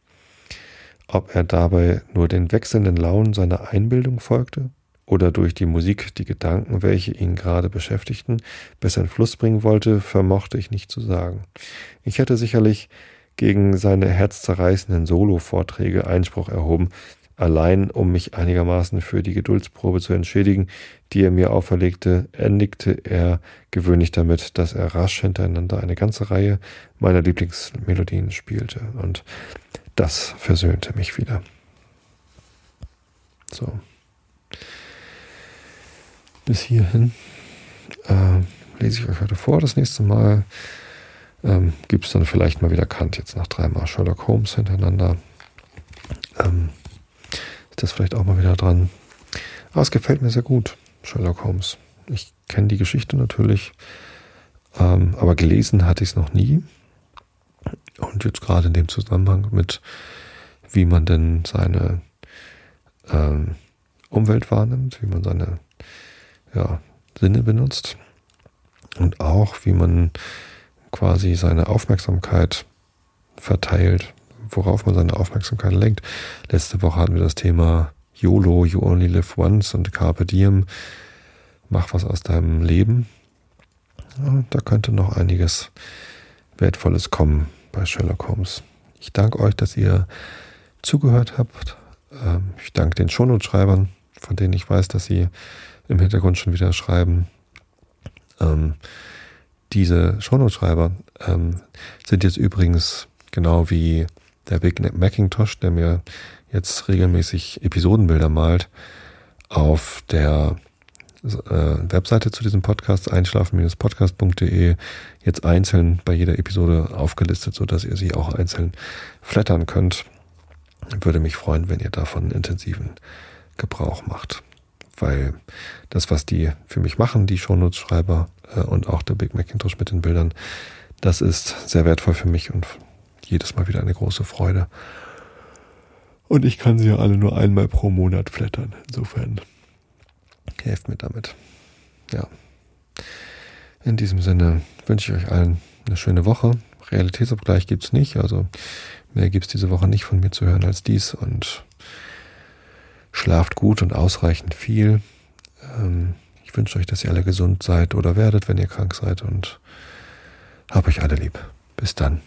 Ob er dabei nur den wechselnden Launen seiner Einbildung folgte oder durch die Musik die Gedanken, welche ihn gerade beschäftigten, besser in Fluss bringen wollte, vermochte ich nicht zu sagen. Ich hätte sicherlich gegen seine herzzerreißenden Solo-Vorträge Einspruch erhoben, Allein um mich einigermaßen für die Geduldsprobe zu entschädigen, die er mir auferlegte, endigte er gewöhnlich damit, dass er rasch hintereinander eine ganze Reihe meiner Lieblingsmelodien spielte. Und das versöhnte mich wieder. So. Bis hierhin äh, lese ich euch heute vor. Das nächste Mal ähm, gibt es dann vielleicht mal wieder Kant, jetzt nach dreimal Sherlock Holmes hintereinander. Ähm, ist das vielleicht auch mal wieder dran. Aber es gefällt mir sehr gut, Sherlock Holmes. Ich kenne die Geschichte natürlich, ähm, aber gelesen hatte ich es noch nie. Und jetzt gerade in dem Zusammenhang mit, wie man denn seine ähm, Umwelt wahrnimmt, wie man seine ja, Sinne benutzt und auch wie man quasi seine Aufmerksamkeit verteilt, worauf man seine Aufmerksamkeit lenkt. Letzte Woche hatten wir das Thema YOLO, You Only Live Once und Carpe Diem. Mach was aus deinem Leben. Ja, da könnte noch einiges Wertvolles kommen bei Sherlock Holmes. Ich danke euch, dass ihr zugehört habt. Ähm, ich danke den Shownote-Schreibern, von denen ich weiß, dass sie im Hintergrund schon wieder schreiben. Ähm, diese Shownote-Schreiber ähm, sind jetzt übrigens genau wie der Big Macintosh, der mir jetzt regelmäßig Episodenbilder malt, auf der äh, Webseite zu diesem Podcast, einschlafen-podcast.de, jetzt einzeln bei jeder Episode aufgelistet, so dass ihr sie auch einzeln flattern könnt. Würde mich freuen, wenn ihr davon intensiven Gebrauch macht. Weil das, was die für mich machen, die Shownotes-Schreiber äh, und auch der Big Macintosh mit den Bildern, das ist sehr wertvoll für mich und jedes Mal wieder eine große Freude. Und ich kann sie ja alle nur einmal pro Monat flattern. Insofern helft mir damit. Ja. In diesem Sinne wünsche ich euch allen eine schöne Woche. Realitätsabgleich gibt es nicht, also mehr gibt es diese Woche nicht von mir zu hören als dies und schlaft gut und ausreichend viel. Ähm, ich wünsche euch, dass ihr alle gesund seid oder werdet, wenn ihr krank seid und hab euch alle lieb. Bis dann.